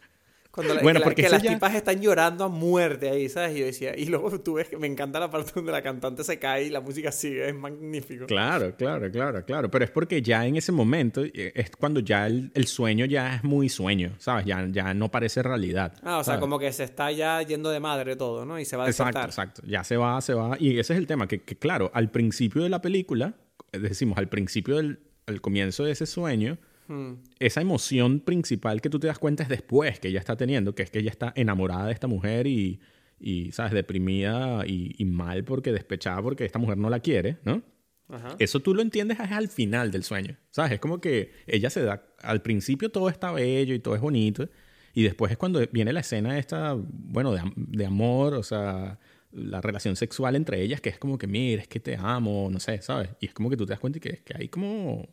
cuando la- Bueno, que, la- porque que las ya- tipas están llorando a muerte ahí, ¿sabes? Y yo decía, y luego tú ves que me encanta la parte donde la cantante se cae y la música sigue, es magnífico. Claro, claro, claro, claro. Pero es porque ya en ese momento eh, es cuando ya el, el sueño ya es muy sueño, ¿sabes? Ya, ya no parece realidad. Ah, o sea, como que se está ya yendo de madre todo, ¿no? Y se va a Exacto, despertar. exacto. Ya se va, se va. Y ese es el tema, que, que claro, al principio de la película, eh, decimos, al principio del al comienzo de ese sueño, Hmm. esa emoción principal que tú te das cuenta es después que ella está teniendo, que es que ella está enamorada de esta mujer y, y ¿sabes? Deprimida y, y mal porque despechada porque esta mujer no la quiere, ¿no? Ajá. Eso tú lo entiendes es al final del sueño, ¿sabes? Es como que ella se da, al principio todo está bello y todo es bonito, y después es cuando viene la escena esta, bueno, de, de amor, o sea, la relación sexual entre ellas, que es como que, mira, es que te amo, no sé, ¿sabes? Y es como que tú te das cuenta que, que hay como...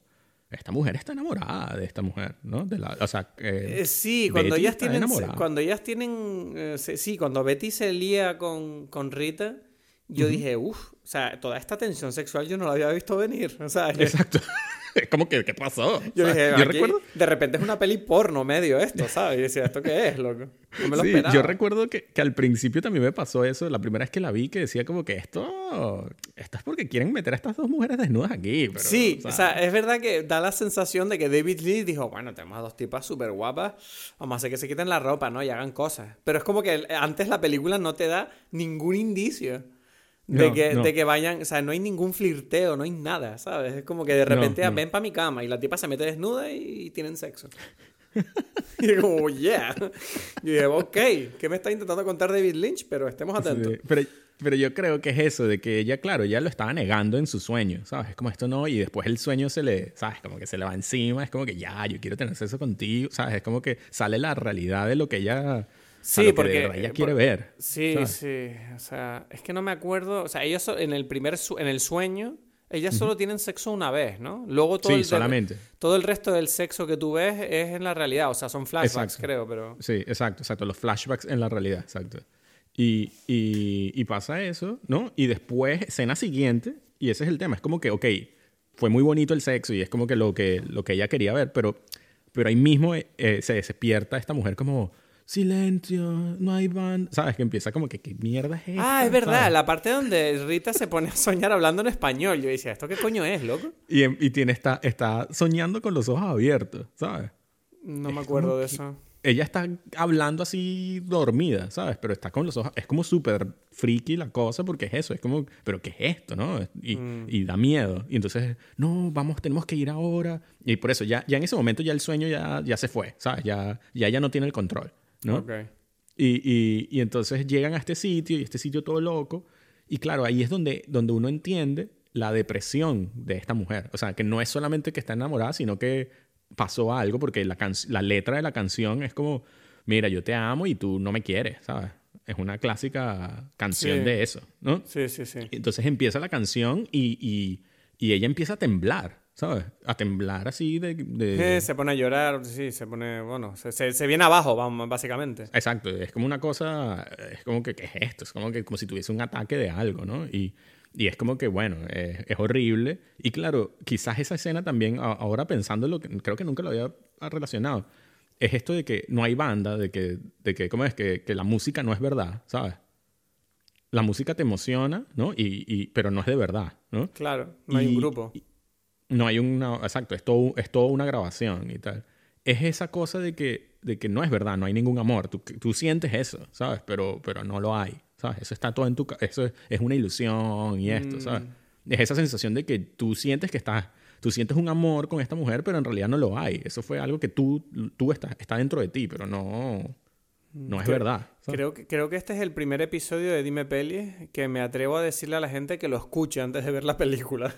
Esta mujer está enamorada de esta mujer, ¿no? De la, o sea, eh, sí, cuando ellas tienen. Cuando ellas tienen. sí, cuando Betty se lía con, con Rita, yo dije, uff, o sea, toda esta tensión sexual yo no la había visto venir. Que- Exacto. es como que, ¿qué pasó? yo ¿Sabes? dije, yo aquí, recuerdo... de repente es una peli porno medio esto, ¿sabes? Y decía, ¿esto qué es, loco? No me lo Sí, esperaba. yo recuerdo que, que al principio también me pasó eso, la primera vez que la vi, que decía como que esto, esto es porque quieren meter a estas dos mujeres desnudas aquí. Pero, Sí, o o sea, es verdad que da la sensación de que David Lee dijo, bueno, tenemos a dos tipas súper guapas, vamos a hacer que se quiten la ropa, ¿no? Y hagan cosas. Pero es como que antes la película no te da ningún indicio de, No, que, no. de que vayan, o sea, no hay ningún flirteo, no hay nada, ¿sabes? Es como que de repente, No, "Ah, no. ven para mi cama y la tipa se mete desnuda y, tienen sexo. y yo como, yeah. Y dije, ok, ¿qué me está intentando contar David Lynch? Pero estemos atentos. sí, pero, pero yo creo que es eso, de que ella, claro, ya lo estaba negando en su sueño, ¿sabes? Es como esto no, y después el sueño se le, ¿sabes? Como que se le va encima, es como que ya, yo quiero tener sexo contigo, ¿sabes? Es como que sale la realidad de lo que ella, Sí, que porque- ella eh, quiere por- ver. Sí, ¿sabes? sí. O sea, es que no me acuerdo. O sea, ellos en el primer en el sueño, ellas solo tienen sexo una vez, ¿no? Luego todo Sí, el solamente. todo el resto del sexo que tú ves es en la realidad. O sea, son flashbacks, Exacto. creo, pero. Sí, exacto, exacto. Los flashbacks en la realidad, exacto. Y, y, y pasa eso, ¿no? Y después, escena siguiente, y ese es el tema, es como que, ok, fue muy bonito el sexo y es como que lo que, lo que ella quería ver, pero, pero ahí mismo eh, se despierta esta mujer como, silencio, no hay band, ¿sabes? Que empieza como que, ¿qué mierda es esta? Ah, es verdad, ¿sabes? la parte donde Rita se pone a soñar hablando en español. Yo decía, ¿esto qué coño es, loco? Y, em- y tiene, está, está soñando con los ojos abiertos, ¿sabes? No me acuerdo de eso. ella está hablando así dormida, ¿sabes? Pero está con los ojos, es como súper friki la cosa porque es eso, es como, pero ¿qué es esto, no? Y, Mm. y da miedo. Y entonces, no, vamos, tenemos que ir ahora. Y por eso, ya, ya en ese momento ya el sueño ya, ya se fue, ¿sabes? Ya, ya ella no tiene el control, ¿no? Ok. Y, y, y entonces llegan a este sitio y este sitio todo loco. Y claro, ahí es donde, donde uno entiende la depresión de esta mujer. O sea, que no es solamente que está enamorada, sino que pasó algo, porque la, can- la letra de la canción es como, mira, yo te amo y tú no me quieres, ¿sabes? Es una clásica canción Sí. de eso, ¿no? Sí, sí, sí. Entonces empieza la canción y, y, y ella empieza a temblar, ¿sabes? A temblar así de... de- Eh, se pone a llorar, sí, se pone, bueno, se, se- se viene abajo, básicamente. Exacto, es como una cosa, es como que, ¿qué es esto? Es como que como si tuviese un ataque de algo, ¿no? Y, y es como que, bueno, es, es horrible. Y claro, quizás esa escena también, ahora pensándolo, que creo que nunca lo había relacionado, es esto de que no hay banda, de que, de que ¿cómo es? Que, que la música no es verdad, ¿sabes? La música te emociona, ¿no? Y, y, pero no es de verdad, ¿no? Claro, no hay un grupo. y- no hay una... Exacto, es todo, es todo una grabación y tal. Es esa cosa de que, de que no es verdad, no hay ningún amor. Tú, tú sientes eso, ¿sabes? Pero, pero no lo hay, ¿sabes? Eso está todo en tu... Eso es, es una ilusión y esto, Mm. ¿sabes? Es esa sensación de que tú sientes que estás... tú sientes un amor con esta mujer, pero en realidad no lo hay. Eso fue algo que tú, tú estás, está dentro de ti, pero no, no es verdad. Creo que, creo que este es el primer episodio de Dime Peli que me atrevo a decirle a la gente que lo escuche antes de ver la película.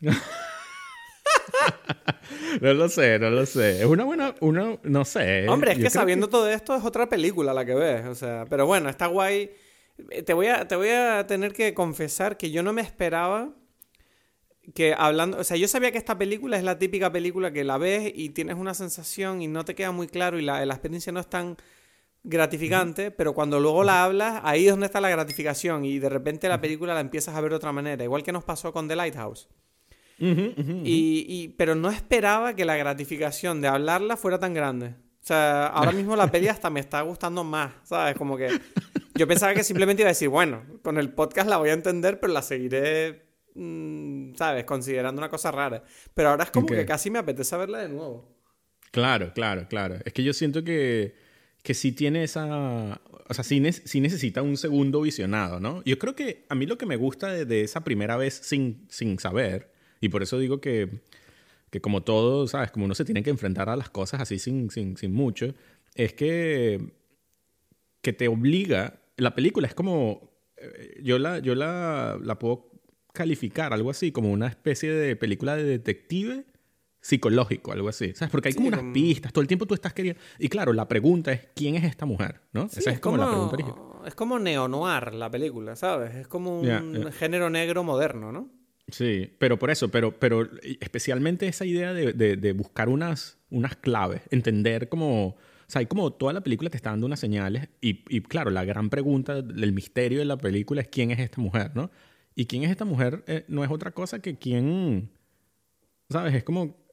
no lo sé, no lo sé. Es una buena, una, no sé. Hombre, es que sabiendo todo esto es otra película la que ves, o sea, pero bueno, está guay. Eh, te voy a, te voy a tener que confesar que yo no me esperaba que hablando, o sea, yo sabía que esta película es la típica película que la ves y tienes una sensación y no te queda muy claro y la, la experiencia no es tan gratificante, pero cuando luego la hablas, ahí es donde está la gratificación y de repente la película la empiezas a ver de otra manera, igual que nos pasó con The Lighthouse. Y, pero no esperaba que la gratificación de hablarla fuera tan grande. O sea, ahora mismo la peli hasta me está gustando más, ¿sabes? Como que yo pensaba que simplemente iba a decir, bueno, con el podcast la voy a entender, pero la seguiré, mm, ¿sabes? Considerando una cosa rara. Pero ahora es como que casi me apetece verla de nuevo. Claro, claro, claro. Es que yo siento que, que sí tiene esa... O sea, sí, necesita un segundo visionado, ¿no? Yo creo que a mí lo que me gusta de, esa primera vez sin, sin saber, y por eso digo que, que como todo, ¿sabes? Como uno se tiene que enfrentar a las cosas así sin, sin, sin mucho, es que, que te obliga... La película es como... eh, Yo la, yo la, la puedo calificar, algo así, como una especie de película de detective psicológico, algo así. ¿Sabes? Porque hay como unas pistas, todo el tiempo tú estás queriendo... Y claro, la pregunta es, ¿quién es esta mujer? ¿No? Esa es, como, la pregunta original. Es como neo-noir la película, ¿sabes? Es como un género negro moderno, ¿no? Sí, pero por eso, pero, pero especialmente esa idea de, de, buscar unas, unas claves, entender como... O sea, hay como toda la película te está dando unas señales y, y, claro, la gran pregunta, el misterio de la película es quién es esta mujer, ¿no? Y quién es esta mujer eh, no es otra cosa que quién, ¿sabes? Es como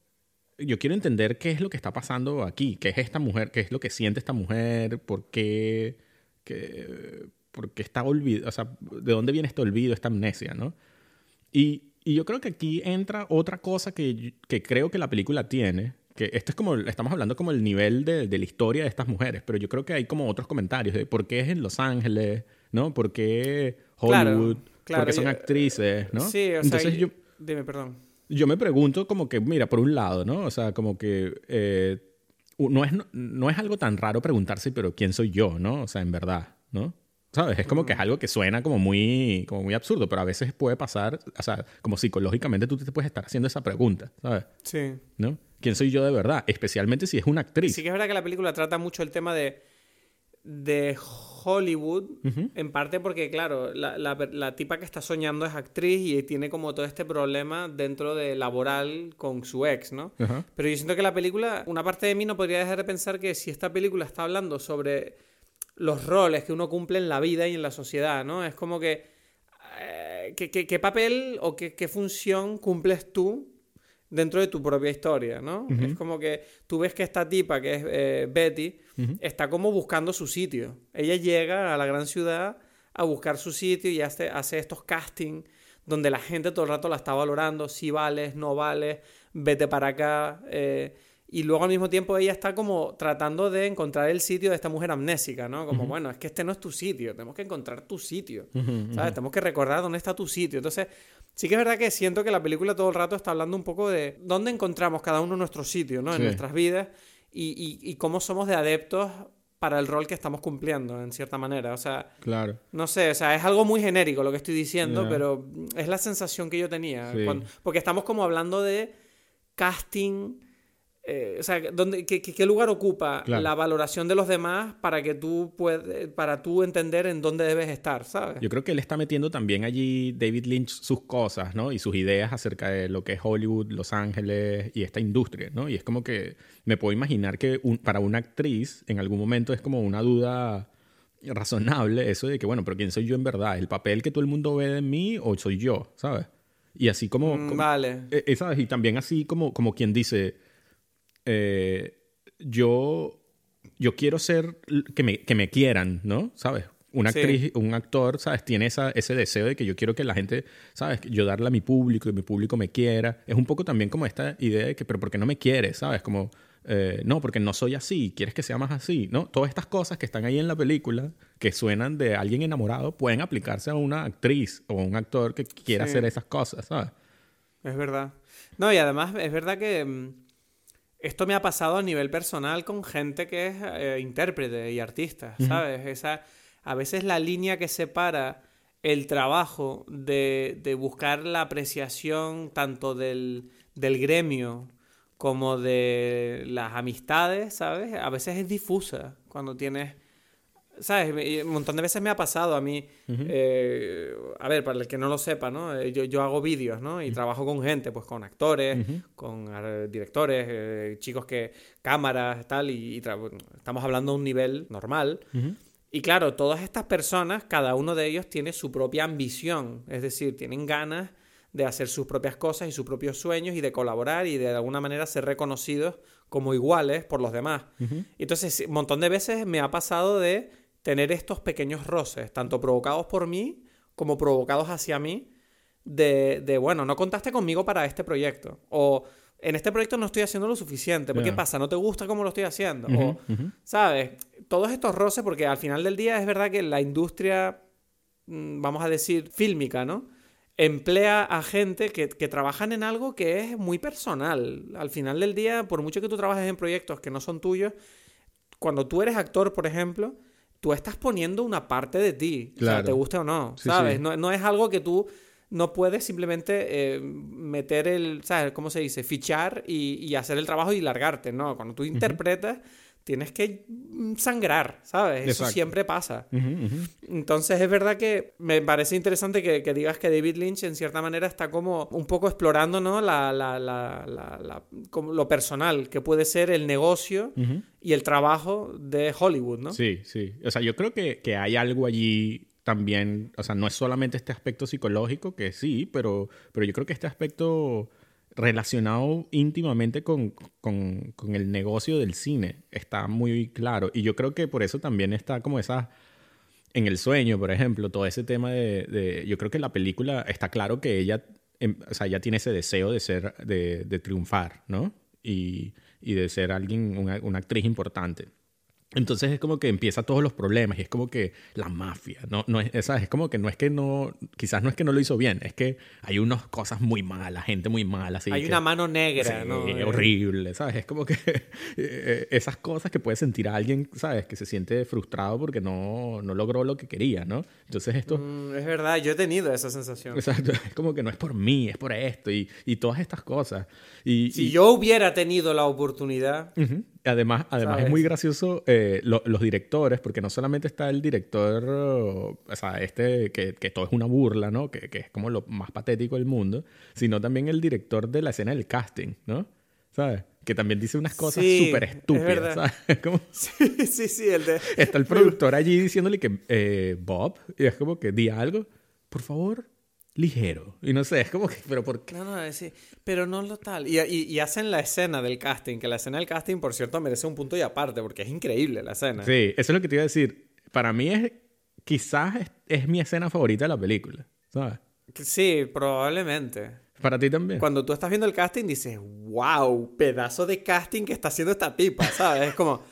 yo quiero entender qué es lo que está pasando aquí, qué es esta mujer, qué es lo que siente esta mujer, por qué, qué, por qué está olvidada, o sea, de dónde viene este olvido, esta amnesia, ¿no? Y, y yo creo que aquí entra otra cosa que, que, creo que la película tiene, que esto es como, estamos hablando como el nivel de, de, la historia de estas mujeres, pero yo creo que hay como otros comentarios de por qué es en Los Ángeles, ¿no? ¿Por qué Hollywood? Claro, claro, ¿Por qué son actrices, no? Sí, o Entonces sea, yo... Dime, perdón yo me pregunto como que, mira, por un lado, ¿no? O sea, como que eh, no, es, no, es algo tan raro preguntarse, pero ¿quién soy yo, no? O sea, en verdad, ¿no? ¿Sabes? Es como que es algo que suena como muy, como muy absurdo, pero a veces puede pasar, o sea, como psicológicamente tú te puedes estar haciendo esa pregunta, ¿sabes? Sí. ¿No? ¿Quién soy yo de verdad? Especialmente si es una actriz. Sí que es verdad que la película trata mucho el tema de, de Hollywood, en parte porque, claro, la, la, tipa que está soñando es actriz y tiene como todo este problema dentro de laboral con su ex, ¿no? Pero yo siento que la película, una parte de mí no podría dejar de pensar que si esta película está hablando sobre los roles que uno cumple en la vida y en la sociedad, ¿no? Es como que, eh, ¿qué, papel o qué, qué función cumples tú dentro de tu propia historia, ¿no? Es como que tú ves que esta tipa, que es eh, Betty, está como buscando su sitio. Ella llega a la gran ciudad a buscar su sitio y hace, hace estos castings donde la gente todo el rato la está valorando, si vales, no vales, vete para acá. Eh, y luego al mismo tiempo ella está como tratando de encontrar el sitio de esta mujer amnésica, ¿no? Como, bueno, es que este no es tu sitio, tenemos que encontrar tu sitio, ¿sabes? Tenemos que recordar dónde está tu sitio. Entonces, sí que es verdad que siento que la película todo el rato está hablando un poco de dónde encontramos cada uno nuestro sitio, ¿no? En nuestras vidas y, y, cómo somos de adeptos para el rol que estamos cumpliendo, en cierta manera. O sea, claro. no sé, o sea, es algo muy genérico lo que estoy diciendo, pero es la sensación que yo tenía. porque estamos como hablando de casting eh, o sea, ¿dónde, qué, lugar ocupa la valoración de los demás para que tú puedes, para tú entender en dónde debes estar, ¿sabes? Yo creo que él está metiendo también allí David Lynch sus cosas, ¿no? Y sus ideas acerca de lo que es Hollywood, Los Ángeles y esta industria, ¿no? Y es como que me puedo imaginar que para una actriz en algún momento es como una duda razonable eso de que, bueno, pero ¿quién soy yo en verdad? ¿El papel que todo el mundo ve de mí o soy yo, ¿sabes? Y así como... Mm, vale. Eh, eh, ¿Sabes? Y también así como, como quien dice eh, yo, yo quiero ser, que me, que me quieran, ¿no? ¿Sabes? Una actriz, un actor, ¿sabes? Tiene esa, ese deseo de que yo quiero que la gente, ¿sabes? Yo darle a mi público y mi público me quiera. Es un poco también como esta idea de que, pero ¿por qué no me quieres? ¿Sabes? Como, eh, no, porque no soy así, quieres que sea más así, ¿no? Todas estas cosas que están ahí en la película, que suenan de alguien enamorado, pueden aplicarse a una actriz o a un actor que quiera hacer esas cosas, ¿sabes? Es verdad. No, y además es verdad que mm, esto me ha pasado a nivel personal con gente que es eh, intérprete y artista, ¿sabes? Esa, a veces la línea que separa el trabajo de, de buscar la apreciación tanto del, del gremio como de las amistades, ¿sabes? A veces es difusa cuando tienes... ¿Sabes? Un montón de veces me ha pasado a mí. eh, a ver, para el que no lo sepa, ¿no? Eh, Yo, yo hago vídeos, ¿no? Y trabajo con gente, pues con actores, con eh, directores, eh, chicos que. cámaras, tal, y, y estamos hablando a un nivel normal. Y claro, todas estas personas, cada uno de ellos tiene su propia ambición, es decir, tienen ganas de hacer sus propias cosas y sus propios sueños y de colaborar y de alguna manera ser reconocidos como iguales por los demás. Entonces, un montón de veces me ha pasado de tener estos pequeños roces, tanto provocados por mí como provocados hacia mí, de, de, bueno, no contaste conmigo para este proyecto. O en este proyecto no estoy haciendo lo suficiente. ¿Por ¿Qué pasa? ¿No te gusta cómo lo estoy haciendo? O. ¿sabes? Todos estos roces, porque al final del día es verdad que la industria, mm, vamos a decir, fílmica, ¿no? Emplea a gente que, que trabajan en algo que es muy personal. Al final del día, por mucho que tú trabajes en proyectos que no son tuyos, cuando tú eres actor, por ejemplo, tú estás poniendo una parte de ti, o sea, te guste o no, Sí, ¿sabes? sí. No, no es algo que tú no puedes simplemente eh, meter el, ¿sabes? ¿Cómo se dice? Fichar y, y hacer el trabajo y largarte, ¿no? Cuando tú interpretas, tienes que mm, sangrar, ¿sabes? Eso siempre pasa. Entonces es verdad que me parece interesante que, que digas que David Lynch en cierta manera está como un poco explorando ¿no? la, la- la- como lo personal que puede ser el negocio y el trabajo de Hollywood, ¿no? Sí, sí. O sea, yo creo que, que hay algo allí también, o sea, no es solamente este aspecto psicológico, que sí, pero, pero yo creo que este aspecto relacionado íntimamente con, con, con el negocio del cine está muy claro. Y yo creo que por eso también está como esa... En el sueño, por ejemplo, todo ese tema de, de- Yo creo que la película está claro que ella, em, o sea, ella tiene ese deseo de ser, de, de triunfar, ¿no? Y, y de ser alguien, una, una actriz importante. Entonces es como que empieza todos los problemas y es como que la mafia, no, no es, ¿sabes? es como que no es que no, quizás no es que no lo hizo bien, es que hay unas cosas muy malas, gente muy mala. Así Hay que- una mano negra, Sí, ¿no? Eh, horrible, ¿sabes? Es como que eh, esas cosas que puede sentir a alguien, ¿sabes? Que se siente frustrado porque no, no logró lo que quería, ¿no? Entonces esto, Mm, es verdad, yo he tenido esa sensación. exacto, es como que no es por mí, es por esto y, y todas estas cosas. Y, Si y- yo hubiera tenido la oportunidad, Ujú. Además, además es muy gracioso eh, lo- los directores, porque no solamente está el director, o sea, este que, que todo es una burla, ¿no? Que, que es como lo más patético del mundo, sino también el director de la escena del casting, ¿no? ¿Sabes? Que también dice unas cosas Sí, súper es estúpidas. Es como- sí, sí, sí, el de... está el productor allí diciéndole que, eh, Bob, y es como que di algo, por favor, ligero. Y no sé, es como que, pero ¿por qué? No, no, es- pero no lo tal. Y, y- y hacen la escena del casting, que la escena del casting, por cierto, merece un punto y aparte, porque es increíble la escena. Sí, eso es lo que te iba a decir. Para mí es, quizás es, es mi escena favorita de la película, ¿sabes? Sí, probablemente. Para ti también. Cuando tú estás viendo el casting, dices, wow, pedazo de casting que está haciendo esta tipa, ¿sabes? Es como,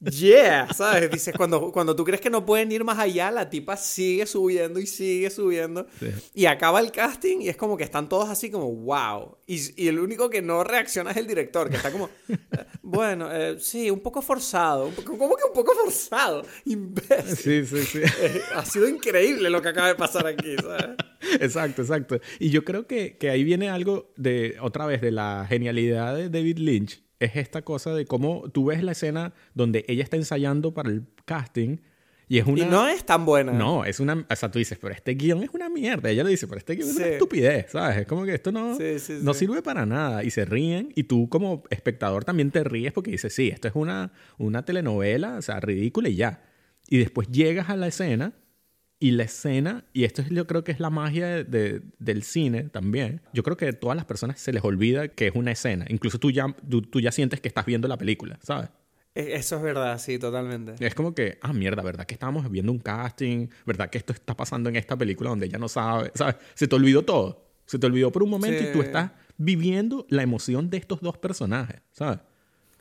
yeah, ¿sabes? Dices, cuando, cuando tú crees que no pueden ir más allá, la tipa sigue subiendo y sigue subiendo. Sí. Y acaba el casting y es como que están todos así como, wow. Y, y el único que no reacciona es el director, que está como, "Eh, bueno, eh, sí, un poco forzado. Un poco- ¿Cómo que un poco forzado? Imbécil. Sí, sí, sí. Eh, ha sido increíble lo que acaba de pasar aquí, ¿sabes? exacto, exacto. Y yo creo que, que ahí viene algo de, otra vez, de la genialidad de David Lynch. Es esta cosa de cómo tú ves la escena donde ella está ensayando para el casting y es una... Y no es tan buena. No, es una... O sea, tú dices, pero este guion es una mierda. Ella le dice, pero este guion es una Sí. estupidez, ¿sabes? Es como que esto no, Sí, sí, no sí. sirve para nada. Y se ríen y tú como espectador también te ríes porque dices, sí, esto es una, una telenovela, o sea, ridícula y ya. Y después llegas a la escena y la escena, y esto es, yo creo que es la magia de- de- del cine también. Yo creo que a todas las personas se les olvida que es una escena. Incluso tú ya, tú, tú ya sientes que estás viendo la película, ¿sabes? E- Eso es verdad, sí, totalmente. Es como que, ah, mierda, ¿verdad que estábamos viendo un casting? ¿Verdad que esto está pasando en esta película donde ella no sabe? ¿Sabes? Se te olvidó todo. Se te olvidó por un momento y tú Sí. estás viviendo la emoción de estos dos personajes, ¿sabes?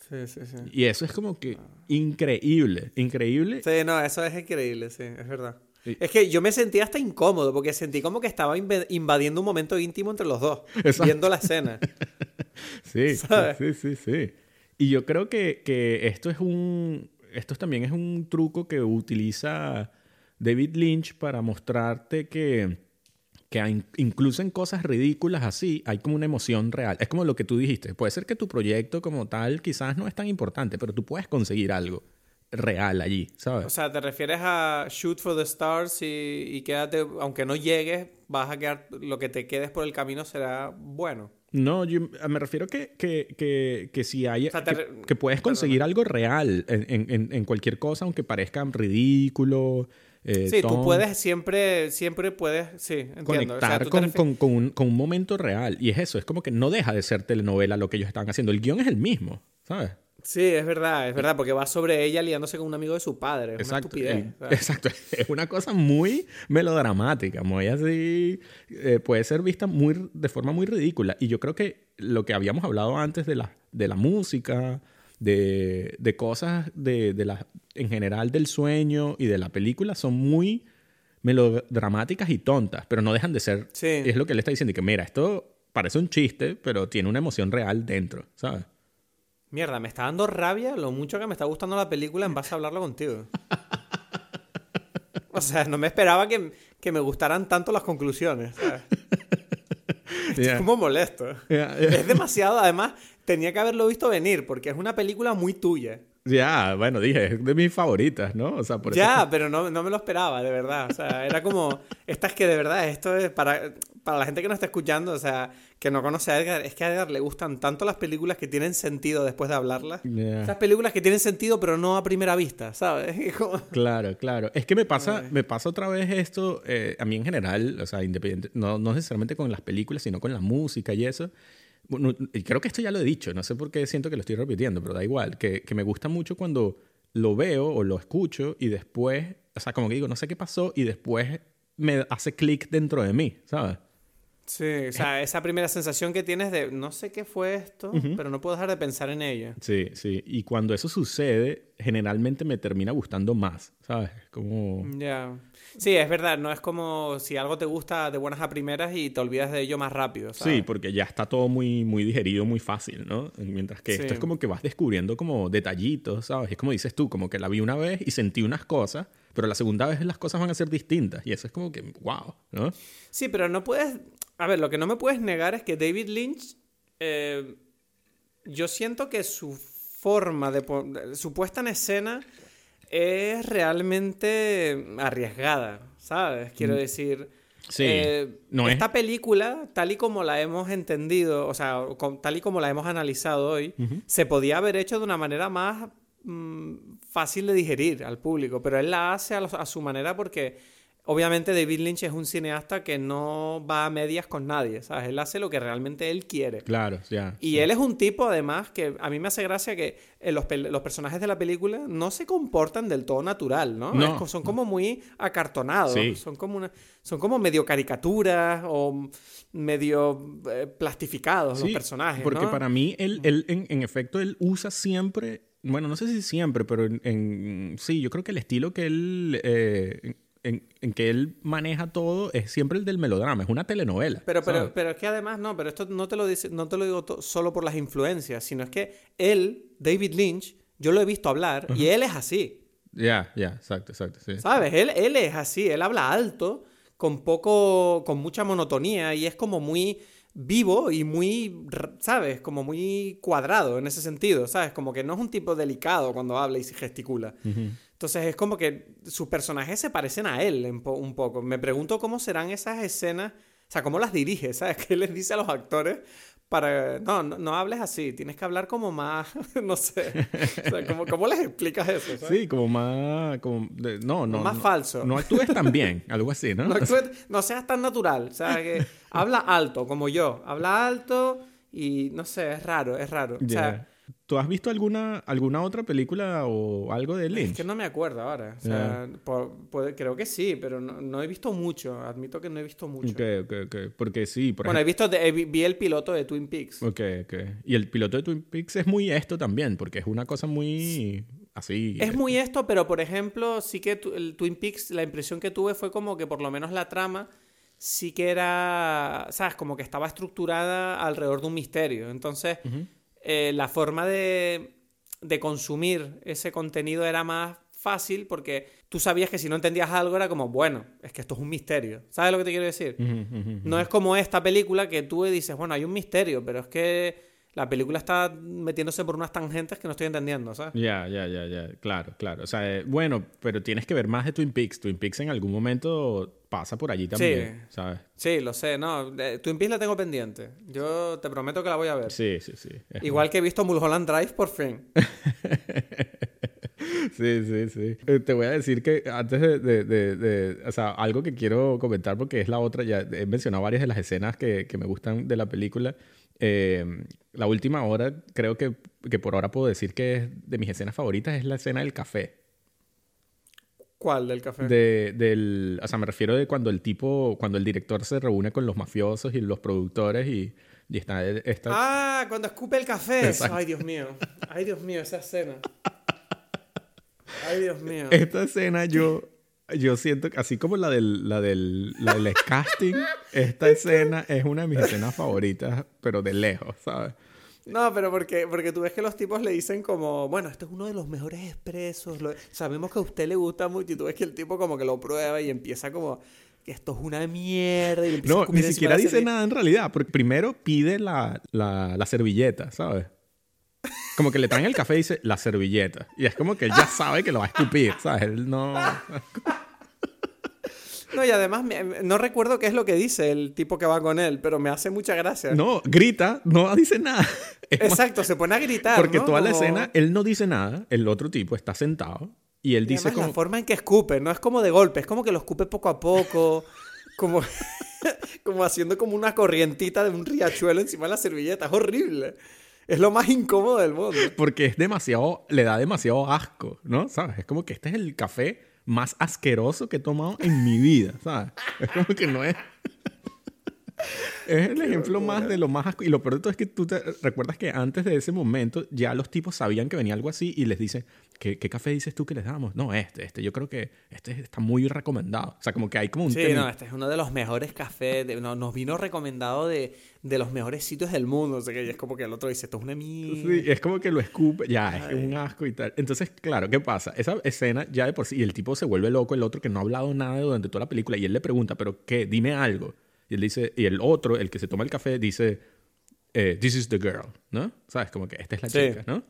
Sí, sí, sí. Y eso es como que increíble, increíble. Sí, no, eso es increíble, sí, es verdad. Es que yo me sentía hasta incómodo porque sentí como que estaba inv- invadiendo un momento íntimo entre los dos, Exacto. viendo la escena. Sí, ¿Sabes? sí, sí, sí. Y yo creo que, que esto es un. Esto también es un truco que utiliza David Lynch para mostrarte que, que incluso en cosas ridículas así hay como una emoción real. Es como lo que tú dijiste. Puede ser que tu proyecto como tal quizás no es tan importante, pero tú puedes conseguir algo real allí, ¿sabes? O sea, ¿te refieres a shoot for the stars y, y quédate, aunque no llegues, vas a quedar, lo que te quedes por el camino será bueno? No, yo me refiero que, que, que, que si hay... O sea, te que, que puedes conseguir algo real en, en- en- cualquier cosa, aunque parezca ridículo. eh, Sí, tú tonto. puedes siempre, siempre puedes, sí, entiendo. O sea, conectar tú te con, con- con un, con un momento real. Y es eso, es como que no deja de ser telenovela lo que ellos están haciendo. El guion es el mismo, ¿sabes? Sí, es verdad, es verdad, porque va sobre ella liándose con un amigo de su padre. Es una Exacto. estupidez. el- ¿sabes? exacto. Es una cosa muy melodramática, muy así. eh, puede ser vista muy, de forma muy ridícula. Y yo creo que lo que habíamos hablado antes de la, de la música, de, de cosas de, de la, en general del sueño y de la película son muy melodramáticas y tontas, pero no dejan de ser. Sí. Es lo que él está diciendo, y que mira, esto parece un chiste, pero tiene una emoción real dentro, ¿sabes? Mierda, me está dando rabia lo mucho que me está gustando la película en base a hablarlo contigo. O sea, no me esperaba que, que me gustaran tanto las conclusiones. Yeah. como molesto. Yeah, yeah. Es demasiado, además, tenía que haberlo visto venir, porque es una película muy tuya. Ya, bueno, dije, es de mis favoritas, ¿no? O sea, por eso Ya, pero no, no me lo esperaba, de verdad. O sea, era como, esta es que de verdad, esto es para, para la gente que no está escuchando, o sea, que no conoce a Edgar, es que a Edgar le gustan tanto las películas que tienen sentido después de hablarlas. Ya. Esas películas que tienen sentido, pero no a primera vista, ¿sabes? Como- Claro, claro. Es que me pasa, me pasa otra vez esto, eh, a mí en general, o sea, independiente, no, no necesariamente con las películas, sino con la música y eso. Bueno, y creo que esto ya lo he dicho, no sé por qué siento que lo estoy repitiendo, pero da igual, que, que me gusta mucho cuando lo veo o lo escucho y después, o sea, como que digo, no sé qué pasó y después me hace clic dentro de mí, ¿sabes? Sí, o sea, esa primera sensación que tienes de, no sé qué fue esto, pero no puedo dejar de pensar en ella. Sí, sí. Y cuando eso sucede, generalmente me termina gustando más, ¿sabes? Como... Ya. Sí, es verdad, no es como si algo te gusta de buenas a primeras y te olvidas de ello más rápido, ¿sabes? Sí, porque ya está todo muy, muy digerido, muy fácil, ¿no? Mientras que esto Sí. es como que vas descubriendo como detallitos, ¿sabes? Es como dices tú, como que la vi una vez y sentí unas cosas, pero la segunda vez las cosas van a ser distintas. Y eso es como que, wow, ¿no? Sí, pero no puedes. A ver, lo que no me puedes negar es que David Lynch. eh, yo siento que su forma de. Su puesta en escena es realmente arriesgada, ¿sabes? Quiero decir. Mm. Sí, eh, no es- esta película, tal y como la hemos entendido, o sea, con- tal y como la hemos analizado hoy, se podía haber hecho de una manera más mm, fácil de digerir al público, pero él la hace a, lo- a su manera porque obviamente David Lynch es un cineasta que no va a medias con nadie, ¿sabes? Él hace lo que realmente él quiere. Claro, ya. Y él es un tipo, además, que a mí me hace gracia que eh, los, los personajes de la película no se comportan del todo natural, ¿no? No. Es son como muy acartonados. Sí. Son, como una, son como medio caricaturas o medio eh, plastificados los personajes, Porque ¿no? para mí, él, él en, en efecto, él usa siempre, bueno, no sé si siempre, pero en, en- sí, yo creo que el estilo que él, eh, en, en que él maneja todo es siempre el del melodrama, es una telenovela. Pero, ¿sabes? pero, pero es que además, no, pero esto no te lo dice, no te lo digo solo por las influencias, sino es que él, David Lynch, yo lo he visto hablar y él es así. Ya, ya, exacto, exacto, sí. ¿Sabes? Él, él es así, él habla alto, con poco, con mucha monotonía y es como muy vivo y muy, ¿sabes? Como muy cuadrado en ese sentido, ¿sabes? Como que no es un tipo delicado cuando habla y se gesticula. Entonces es como que sus personajes se parecen a él un poco. Me pregunto cómo serán esas escenas, o sea, cómo las dirige, ¿sabes? ¿Qué les dice a los actores? Para, no, no, no hables así, tienes que hablar como más, no sé, o sea, ¿cómo, cómo les explicas eso? ¿sabes? Sí, como más, como, de- no, no. Más no- falso. No actúes tan bien, algo así, ¿no? No, actúes- no seas tan natural. O sea, que habla alto, como yo. Habla alto y no sé, es raro, es raro. O sea, Ya. ¿Tú has visto alguna, alguna otra película o algo de Lynch? es que no me acuerdo ahora. O sea, por- puede- creo que sí, pero no, no he visto mucho. Admito que no he visto mucho. Ok, ok, ok. Porque sí, por Bueno, he ejemplo. visto, de- eh, vi, vi el piloto de Twin Peaks. Ok, ok. Y el piloto de Twin Peaks es muy esto también, porque es una cosa muy. así. Es muy esto, pero por ejemplo, sí que tu- el Twin Peaks, la impresión que tuve fue como que por lo menos la trama sí que era, ¿sabes? Como que estaba estructurada alrededor de un misterio. Entonces, eh, la forma de, de consumir ese contenido era más fácil porque tú sabías que si no entendías algo era como, bueno, es que esto es un misterio. ¿Sabes lo que te quiero decir? No es como esta película que tú dices, bueno, hay un misterio, pero es que la película está metiéndose por unas tangentes que no estoy entendiendo, ¿sabes? Ya, ya, ya, ya. Claro, claro. O sea, eh, bueno, pero tienes que ver más de Twin Peaks. Twin Peaks en algún momento pasa por allí también, ¿sabes? Sí, lo sé, no. de- Twin Peaks la tengo pendiente. Yo te prometo que la voy a ver. Sí, sí, sí. Igual que he visto Mulholland Drive por fin. Sí, sí, sí. Eh, te voy a decir que antes de, de- de- de- O sea, algo que quiero comentar porque es la otra, ya he mencionado varias de las escenas que, que me gustan de la película. Eh, la última hora, creo que, que por ahora puedo decir que es de mis escenas favoritas es la escena del café. ¿Cuál del café? De, del, o sea, me refiero de cuando el tipo, cuando el director se reúne con los mafiosos y los productores y, y está esta, Ah, cuando escupe el café. Exacto. Ay, Dios mío. Ay, Dios mío, esa escena. Ay, Dios mío. Esta escena yo, yo siento que así como la del, la del, la del casting, esta escena es una de mis escenas favoritas, pero de lejos, ¿sabes? No, pero porque, porque tú ves que los tipos le dicen como, bueno, este es uno de los mejores expresos, lo- sabemos que a usted le gusta mucho y tú ves que el tipo como que lo prueba y empieza como, que esto es una mierda y le empieza a No, ni siquiera dice nada en realidad, porque primero pide la, la, la servilleta, ¿sabes? Como que le traen el café y dice la servilleta. Y es como que él ya sabe que lo va a escupir, ¿sabes? Él no... No, y además me- no recuerdo qué es lo que dice el tipo que va con él, pero me hace mucha gracia. No, grita, no dice nada. Es más, Exacto, se pone a gritar. porque ¿no? toda la Como- escena, él no dice nada, el otro tipo está sentado y él Y dice como... la forma en que escupe, no es como de golpe, es como que lo escupe poco a poco, como, como haciendo como una corrientita de un riachuelo encima de la servilleta. Es horrible. Es lo más incómodo del mundo. Porque es demasiado, le da demasiado asco, ¿no? ¿Sabes? Es como que este es el café más asqueroso que he tomado en mi vida, ¿sabes? Es como que no es... Es el ejemplo más de lo más asco. Y lo peor de todo es que tú te recuerdas que antes de ese momento ya los tipos sabían que venía algo así y les dicen, ¿qué, qué café dices tú que les damos? No, este, este. Yo creo que este está muy recomendado. O sea, como que hay como un... Sí, temi- no, este es uno de los mejores cafés. de- no, nos vino recomendado de, de los mejores sitios del mundo. O sea, que es como que el otro dice, esto es una mierda. Sí, es como que lo escupe, ya, es que es un asco y tal. Entonces, claro, ¿qué pasa? Esa escena ya de por sí, y el tipo se vuelve loco, el otro que no ha hablado nada durante toda la película, y él le pregunta, ¿pero qué? Dime algo. Y él dice, y el otro, el que se toma el café, dice, eh, This is the girl, ¿no? ¿Sabes? Como que esta es la Sí. chica, ¿no?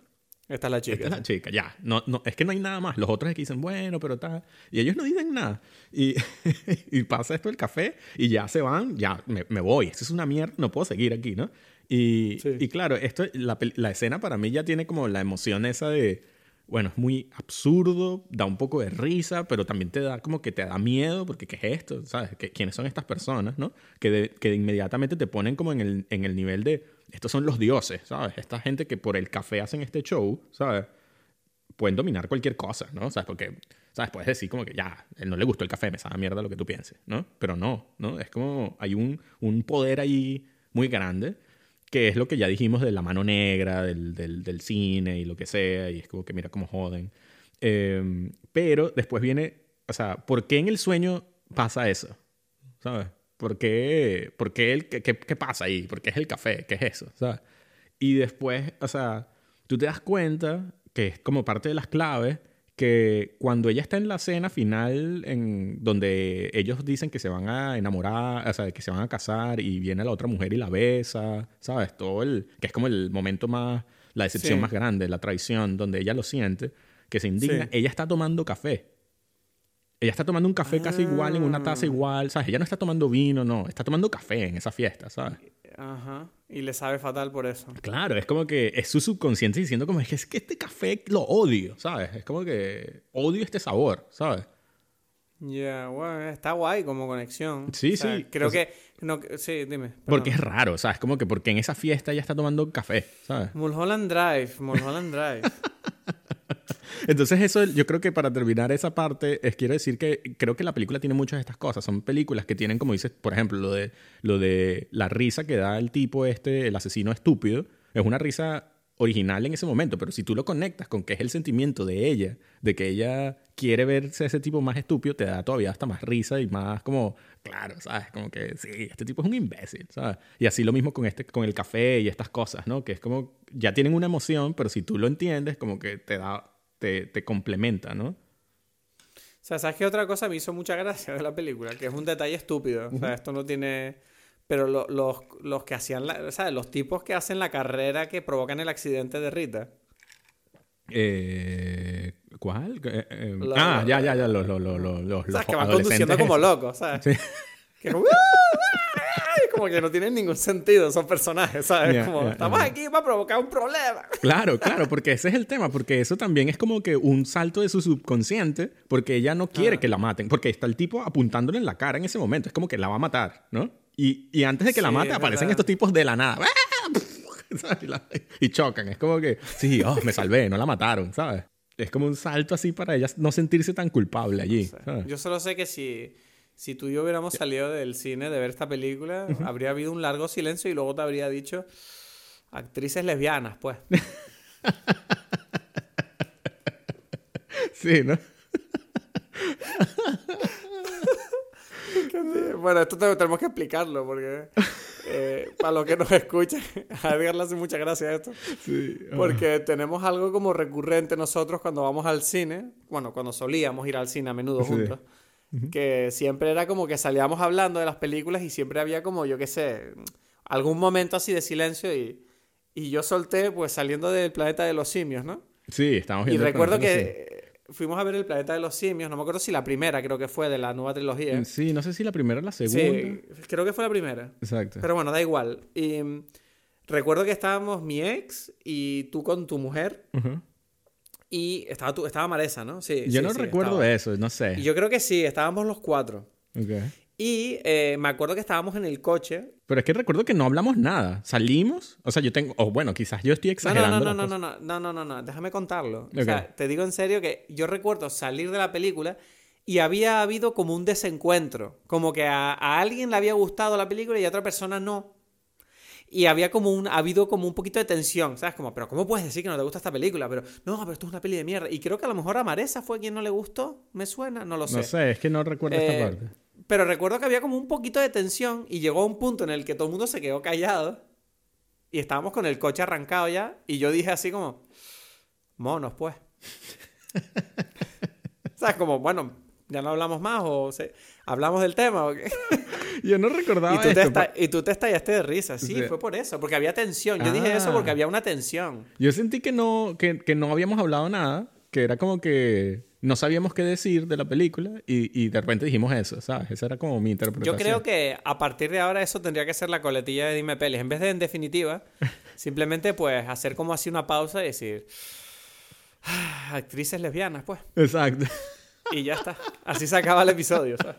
Esta es la chica. Esta es la chica, ya. No, no, es que no hay nada más. Los otros que dicen, bueno, pero tal. Y ellos no dicen nada. Y, y pasa esto el café y ya se van, ya me, me voy. Esto es una mierda, no puedo seguir aquí, ¿no? Y, Sí. y claro, esto, la, la escena para mí ya tiene como la emoción esa de, bueno, es muy absurdo, da un poco de risa, pero también te da como que te da miedo, porque ¿qué es esto? ¿Sabes? ¿Qué- ¿Quiénes son estas personas, no? Que, de- que inmediatamente te ponen como en el, en el nivel de, estos son los dioses, ¿sabes? Esta gente que por el café hacen este show, ¿sabes? pueden dominar cualquier cosa, ¿no? ¿Sabes? Porque, ¿sabes? Puedes decir como que ya, él no le gustó el café, me sabe mierda lo que tú pienses, ¿no? Pero no, ¿no? Es como, hay un, un poder ahí muy grande, que es lo que ya dijimos de la mano negra, del, del, cine y lo que sea, y es como que mira cómo joden. Eh, pero después viene, o sea, ¿por qué en el sueño pasa eso? ¿Sabes? ¿Por qué, por qué el, qué, qué- qué pasa ahí? ¿Por qué es el café? ¿Qué es eso? ¿Sabes? Y después, o sea, tú te das cuenta que es como parte de las claves que cuando ella está en la cena final en donde ellos dicen que se van a enamorar, o sea, que se van a casar y viene la otra mujer y la besa, ¿sabes? Todo el que es como el momento más la decepción Sí. más grande, la traición donde ella lo siente, que se indigna, Sí. ella está tomando café. Ella está tomando un café casi igual en una Ah. taza igual, ¿sabes? Ella no está tomando vino, no, está tomando café en esa fiesta, ¿sabes? Ajá. Y le sabe fatal por eso. Claro, es como que es su subconsciente diciendo como es que, es que este café lo odio, ¿sabes? Es como que odio este sabor, ¿sabes? Ya, bueno, está guay como conexión. Sí, O sea, sí, Creo o sea- que. No, sí, dime. Porque es raro, ¿sabes? Como que porque en esa fiesta ella está tomando café, ¿sabes? Mulholland Drive, Mulholland Drive. Entonces eso, yo creo que para terminar esa parte, es quiero decir que creo que la película tiene muchas de estas cosas. Son películas que tienen, como dices, por ejemplo, lo de, lo de la risa que da el tipo este, el asesino estúpido. Es una risa original en ese momento, pero si tú lo conectas con que es el sentimiento de ella, de que ella quiere verse ese tipo más estúpido, te da todavía hasta más risa y más como, claro, ¿sabes? Como que sí, este tipo es un imbécil, ¿sabes? Y así lo mismo con, este, con el café y estas cosas, ¿no? Que es como, ya tienen una emoción, pero si tú lo entiendes, como que te da, te, te complementa, ¿no? O sea, ¿sabes qué otra cosa me hizo mucha gracia de la película? Que es un detalle estúpido. O sea, esto no tiene... Pero lo- los, los que hacían la... ¿Sabes? Los tipos que hacen la carrera que provocan el accidente de Rita. Eh, ¿Cuál? Eh, eh, Lo- ah, lo- ya, ya, ya, los, los, los, los, los ¿Sabes? Que van conduciendo como locos, ¿sabes? Sí. Que como... como que no tienen ningún sentido esos personajes, ¿sabes? Ya, como, ya, estamos ajá. aquí para provocar un problema. Claro, claro, porque ese es el tema, porque eso también es como que un salto de su subconsciente, porque ella no quiere Ah. que la maten, porque está el tipo apuntándole en la cara en ese momento, es como que la va a matar, ¿no? Y, y antes de que la Sí, mate es aparecen estos tipos de la nada. ¿sabes? Y la- chocan, es como que, sí, oh, me salvé, no la mataron, ¿sabes? Es como un salto así para ella no sentirse tan culpable allí. ¿sabes? Yo solo sé que si, si tú y yo hubiéramos salido del cine de ver esta película, habría habido un largo silencio y luego te habría dicho actrices lesbianas, pues. Sí, ¿no? Bueno, esto te- tenemos que explicarlo porque eh, para los que nos escuchan, a Edgar le hace mucha gracia esto. Sí. Porque tenemos algo como recurrente nosotros cuando vamos al cine, bueno, cuando solíamos ir al cine a menudo Sí. juntos, que siempre era como que salíamos hablando de las películas y siempre había como, yo qué sé, algún momento así de silencio y, y yo solté pues saliendo del planeta de los simios, ¿no? Sí, estamos Y viendo. el recuerdo que fuimos a ver el planeta de los simios, no me acuerdo si la primera creo que fue de la nueva trilogía. Sí. Sí, no sé si la primera o la segunda. Sí, creo que fue la primera. Exacto. Pero bueno, da igual. Y mm, recuerdo que estábamos mi ex y tú con tu mujer. Ujú. Y estaba, tú, estaba Maresa, ¿no? Sí. Yo sí, no sí, recuerdo estaba. eso, no sé. Y yo creo que sí, estábamos los cuatro. Y eh, me acuerdo que estábamos en el coche. Pero es que recuerdo que no hablamos nada. Salimos, o sea, yo tengo, o bueno, quizás yo estoy No, exagerando. no, no, no, no, no, no, no, no, no, déjame contarlo. O sea, te digo en serio que yo recuerdo salir de la película y había habido como un desencuentro. Como que a, a alguien le había gustado la película y a otra persona no. Y había como un, ha habido como un poquito de tensión, ¿sabes? Como, pero ¿cómo puedes decir que no te gusta esta película? Pero, no, pero esto es una peli de mierda. Y creo que a lo mejor a Maresa fue quien no le gustó, me suena, no lo sé. No sé, es que no recuerdo Eh, esta parte. Pero recuerdo que había como un poquito de tensión y llegó a un punto en el que todo el mundo se quedó callado y estábamos con el coche arrancado ya y yo dije así como, monos pues. ¿Sabes? Como, bueno, ya no hablamos más o se- hablamos del tema. ¿o qué? Yo no recordaba Y, tú te esto. esta- y tú te estallaste de risa. Sí, fue por eso, porque había tensión. Yo dije eso Ah. porque había una tensión. Yo sentí que no, que, que no habíamos hablado nada, que era como que no sabíamos qué decir de la película y, y de repente dijimos eso, ¿sabes? Esa era como mi Yo interpretación. creo que a partir de ahora eso tendría que ser la coletilla de Dime Pelis. En vez de en definitiva, simplemente pues hacer como así una pausa y decir "Ah, actrices lesbianas, pues. Exacto. Y ya está. Así se acaba el episodio, ¿sabes?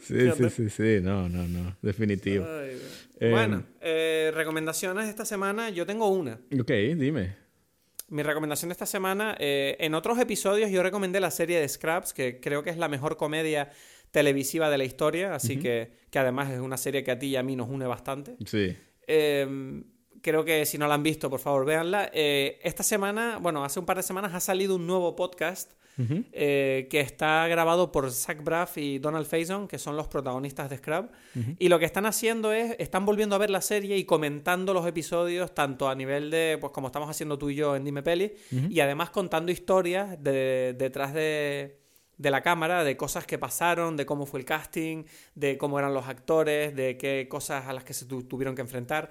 Sí, sí, sí, sí. No, no, no. Definitivo. Ay. Eh, bueno, eh, recomendaciones de esta semana. Yo tengo una. Ok, dime. Mi recomendación de esta semana, eh, en otros episodios yo recomendé la serie de Scraps, que creo que es la mejor comedia televisiva de la historia, así que, que además es una serie que a ti y a mí nos une bastante. Sí. Eh, creo que si no la han visto, por favor, véanla. Eh, esta semana, bueno, hace un par de semanas ha salido un nuevo podcast eh, que está grabado por Zach Braff y Donald Faison, que son los protagonistas de Scrub. Y lo que están haciendo es, están volviendo a ver la serie y comentando los episodios, tanto a nivel de, pues como estamos haciendo tú y yo en Dime Peli, y además contando historias de, detrás de, de la cámara, de cosas que pasaron, de cómo fue el casting, de cómo eran los actores, de qué cosas a las que se tu- tuvieron que enfrentar.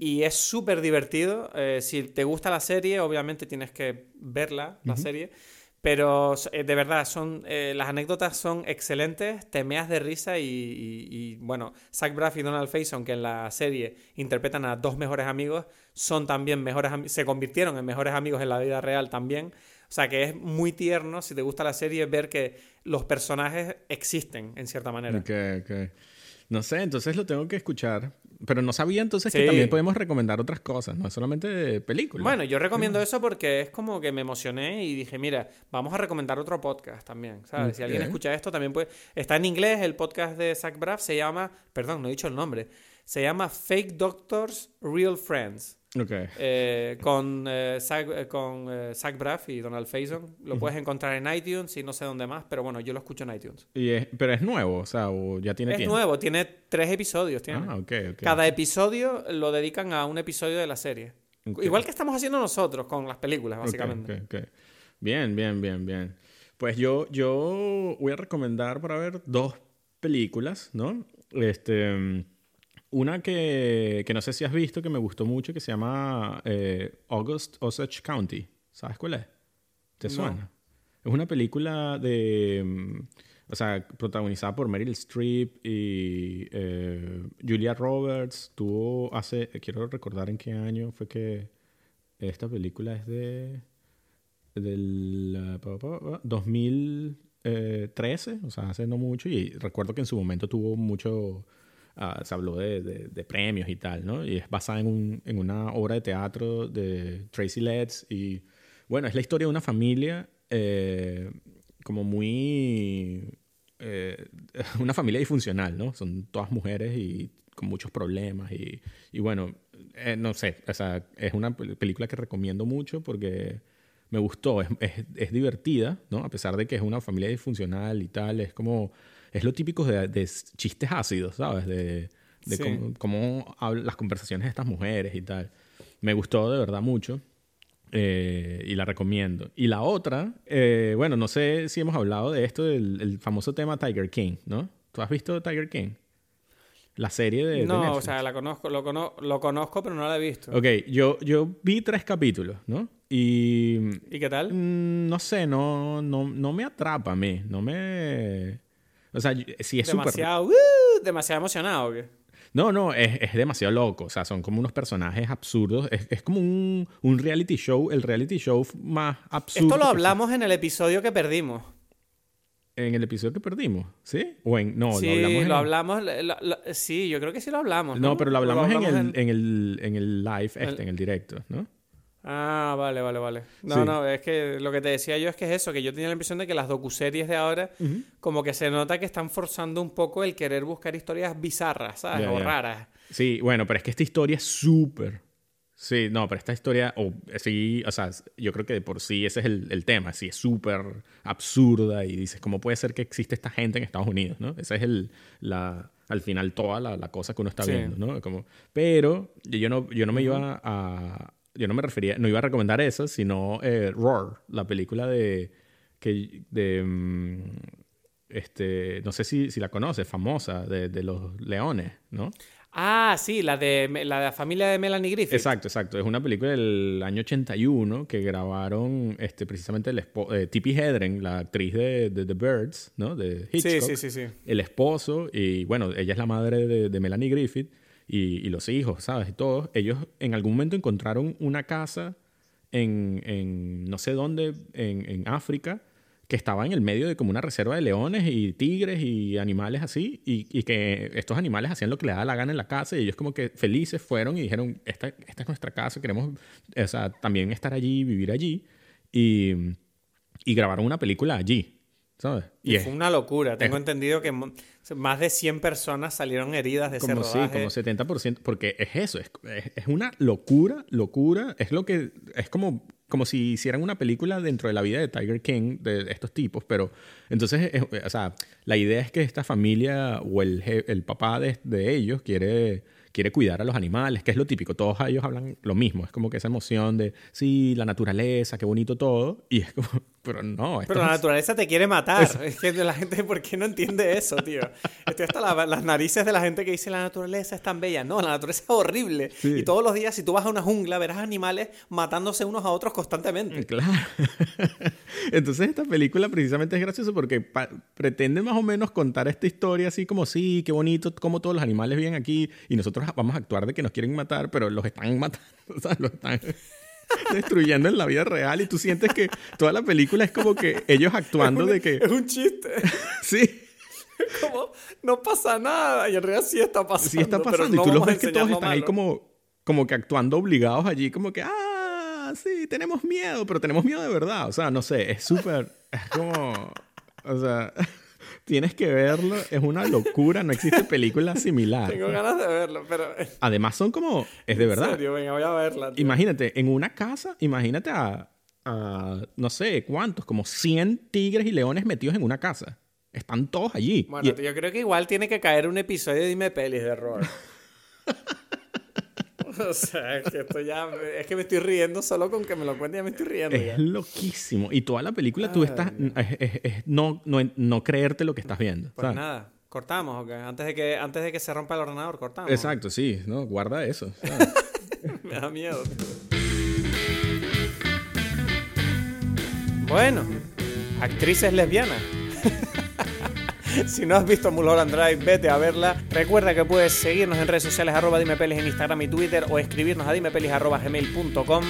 Y es súper divertido. Eh, si te gusta la serie, obviamente tienes que verla, la serie. Pero eh, de verdad, son eh, las anécdotas son excelentes, te meas de risa y, y- y, bueno, Zach Braff y Donald Faison, que en la serie interpretan a dos mejores amigos, son también mejores se convirtieron en mejores amigos en la vida real también. O sea que es muy tierno, si te gusta la serie, ver que los personajes existen en cierta manera. Ok, ok. No sé, entonces lo tengo que escuchar. Pero no sabía entonces que también podemos recomendar otras cosas, no es solamente películas. Bueno, yo recomiendo eso porque es como que me emocioné y dije, mira, vamos a recomendar otro podcast también, ¿sabes? Si alguien escucha esto también puede... Está en inglés, el podcast de Zach Braff se llama, perdón, no he dicho el nombre, se llama Fake Doctors, Real Friends. Ok. eh, con, eh, Zach, eh, con eh, Zach Braff y Donald Faison. Lo puedes encontrar en iTunes y no sé dónde más, pero bueno, yo lo escucho en iTunes. Y es- pero es nuevo, o sea, o ya tiene Es tiempo. nuevo, tiene tres episodios. Tiene. Ah, ok, ok. Cada episodio lo dedican a un episodio de la serie. Igual que estamos haciendo nosotros con las películas, básicamente. Bien, bien, bien, bien. Pues yo, yo voy a recomendar para ver dos películas, ¿no? Este, una que, que no sé si has visto, que me gustó mucho, que se llama eh, August Osage County. ¿Sabes cuál es? ¿Te No. suena? Es una película de... mm, O sea, protagonizada por Meryl Streep y eh, Julia Roberts. Tuvo hace... Quiero recordar en qué año fue que... Esta película es de... Del... uh, pa, pa, pa, 2013, o sea, hace no mucho. Y recuerdo que en su momento tuvo mucho... ah, se habló de, de- de premios y tal, ¿no? Y es basada en, un- en una obra de teatro de Tracy Letts. Y bueno, es la historia de una familia eh, como muy... eh, una familia disfuncional, ¿no? Son todas mujeres y con muchos problemas. Y, y bueno, eh, no sé, o sea, es una pel- película que recomiendo mucho porque me gustó, es, es, es divertida, ¿no? A pesar de que es una familia disfuncional y tal, es como, es lo típico de, de chistes ácidos, ¿sabes? De, de Sí. cómo, cómo hablan las conversaciones de estas mujeres y tal. Me gustó de verdad mucho eh, y la recomiendo. Y la otra, eh, bueno, no sé si hemos hablado de esto, del el famoso tema Tiger King, ¿no? ¿Tú has visto Tiger King? La serie de, de No, o Netflix. sea, la conozco, lo, cono- lo conozco, pero no la he visto. Ok, yo, yo vi tres capítulos, ¿no? Y ¿Y qué tal? mm, no sé, no, no, no me atrapa a mí, no me... O sea, sí es súper... demasiado, ¡uh! demasiado emocionado. ¿o qué? No, no, es, es demasiado loco. O sea, son como unos personajes absurdos. Es, es como un, un reality show, el reality show más absurdo. Esto lo hablamos en el episodio que perdimos. En el episodio que perdimos, ¿sí? O en... No, sí, lo hablamos en lo el- hablamos. lo- lo- sí, yo creo que sí lo hablamos. No, No, pero lo hablamos, en, el, en- en, el, en el live este, El- en el directo, ¿no? Ah, vale, vale, vale. No, Sí. no, es que lo que te decía yo es que es eso, que yo tenía la impresión de que las docuseries de ahora, como que se nota que están forzando un poco el querer buscar historias bizarras, ¿sabes? O raras. Sí, bueno, pero es que esta historia es súper. Sí, no, pero esta historia, o sí, o sea, yo creo que de por sí ese es el, el tema, sí, es súper absurda y dices, ¿cómo puede ser que existe esta gente en Estados Unidos, no? Esa es el, la, al final toda la, la cosa que uno está Sí. viendo, ¿no? Como, pero yo no, yo no me iba a, yo no me refería, no iba a recomendar eso, sino eh, Roar, la película de, que, de, mm, este, no sé si, si la conoces, famosa, de, de los leones, ¿no? Ah, sí, la de la, de la familia de Melanie Griffith. Exacto, exacto. Es una película del año 81 que grabaron este, precisamente el eh, Tippi Hedren, la actriz de, de The Birds, ¿no? De Hitchcock. Sí, sí, sí, sí. El esposo, y bueno, ella es la madre de, de Melanie Griffith y, los hijos, ¿sabes? Y todos. Ellos en algún momento encontraron una casa en, en no sé dónde, en, en África, que estaba en el medio de como una reserva de leones y tigres y animales así, y, y que estos animales hacían lo que le daba la gana en la casa, y ellos como que felices fueron y dijeron, esta, esta es nuestra casa, queremos o también estar allí, vivir allí, y, y grabaron una película allí, ¿sabes? Y es fue una locura. Tengo entendido que más de 100 personas salieron heridas de como ese sí, rodaje. como 70%, porque es eso, es, es, una locura, locura, es lo que, es como, como si hicieran una película dentro de la vida de Tiger King, de estos tipos, pero entonces, es- o sea, la idea es que esta familia o el, el papá de, de ellos quiere, quiere cuidar a los animales, que es lo típico, todos ellos hablan lo mismo, es como que esa emoción de, sí, la naturaleza, qué bonito todo, y es como, pero no, Pero la es- naturaleza te quiere matar. Es que la gente, ¿por qué no entiende eso, tío? Estoy hasta la- las narices de la gente que dice la naturaleza es tan bella. No, la naturaleza es horrible. Sí. Y todos los días, si tú vas a una jungla, verás animales matándose unos a otros constantemente. Claro. Entonces esta película precisamente es graciosa porque pretende más o menos contar esta historia así como sí, qué bonito, como todos los animales viven aquí y nosotros vamos a actuar de que nos quieren matar, pero los están matando, o sea, los están destruyendo en la vida real y tú sientes que toda la película es como que ellos actuando de que Es un chiste. sí, Como, no pasa nada. Y en realidad sí está pasando. sí está pero pasando no y tú los vamos a ves que todos están ahí como como que actuando obligados allí como que ah, sí, tenemos miedo, pero tenemos miedo de verdad, o sea, no sé, es súper es como o sea, Tienes que verlo, es una locura, no existe película similar. Tengo ganas de verlo, pero... Además son como, es de verdad. En serio, venga, voy a verla. tío. Imagínate, en una casa, imagínate a, a, no sé cuántos, como 100 tigres y leones metidos en una casa. Están todos allí. Bueno, Y- yo creo que igual tiene que caer un episodio de Dime Pelis de Robert. o sea, es que esto ya... Es que me estoy riendo solo con que me lo cuente, ya me estoy riendo. ya. es loquísimo. Y toda la película tú estás, es, es- es no, no, no creerte lo que estás viendo. Pues ¿sabes? nada, cortamos, ¿ok? Antes de, que, antes de que se rompa el ordenador, cortamos. Exacto, sí, no, guarda eso. ¿sabes? Me da miedo. Bueno, actrices lesbianas. Si no has visto Mulholland Drive, vete a verla. Recuerda que puedes seguirnos en redes sociales arroba dimepelis en Instagram y Twitter o escribirnos a dimepelis arroba gmail.com.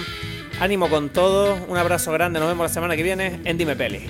Ánimo con todo, un abrazo grande, nos vemos la semana que viene en Dime Pelis.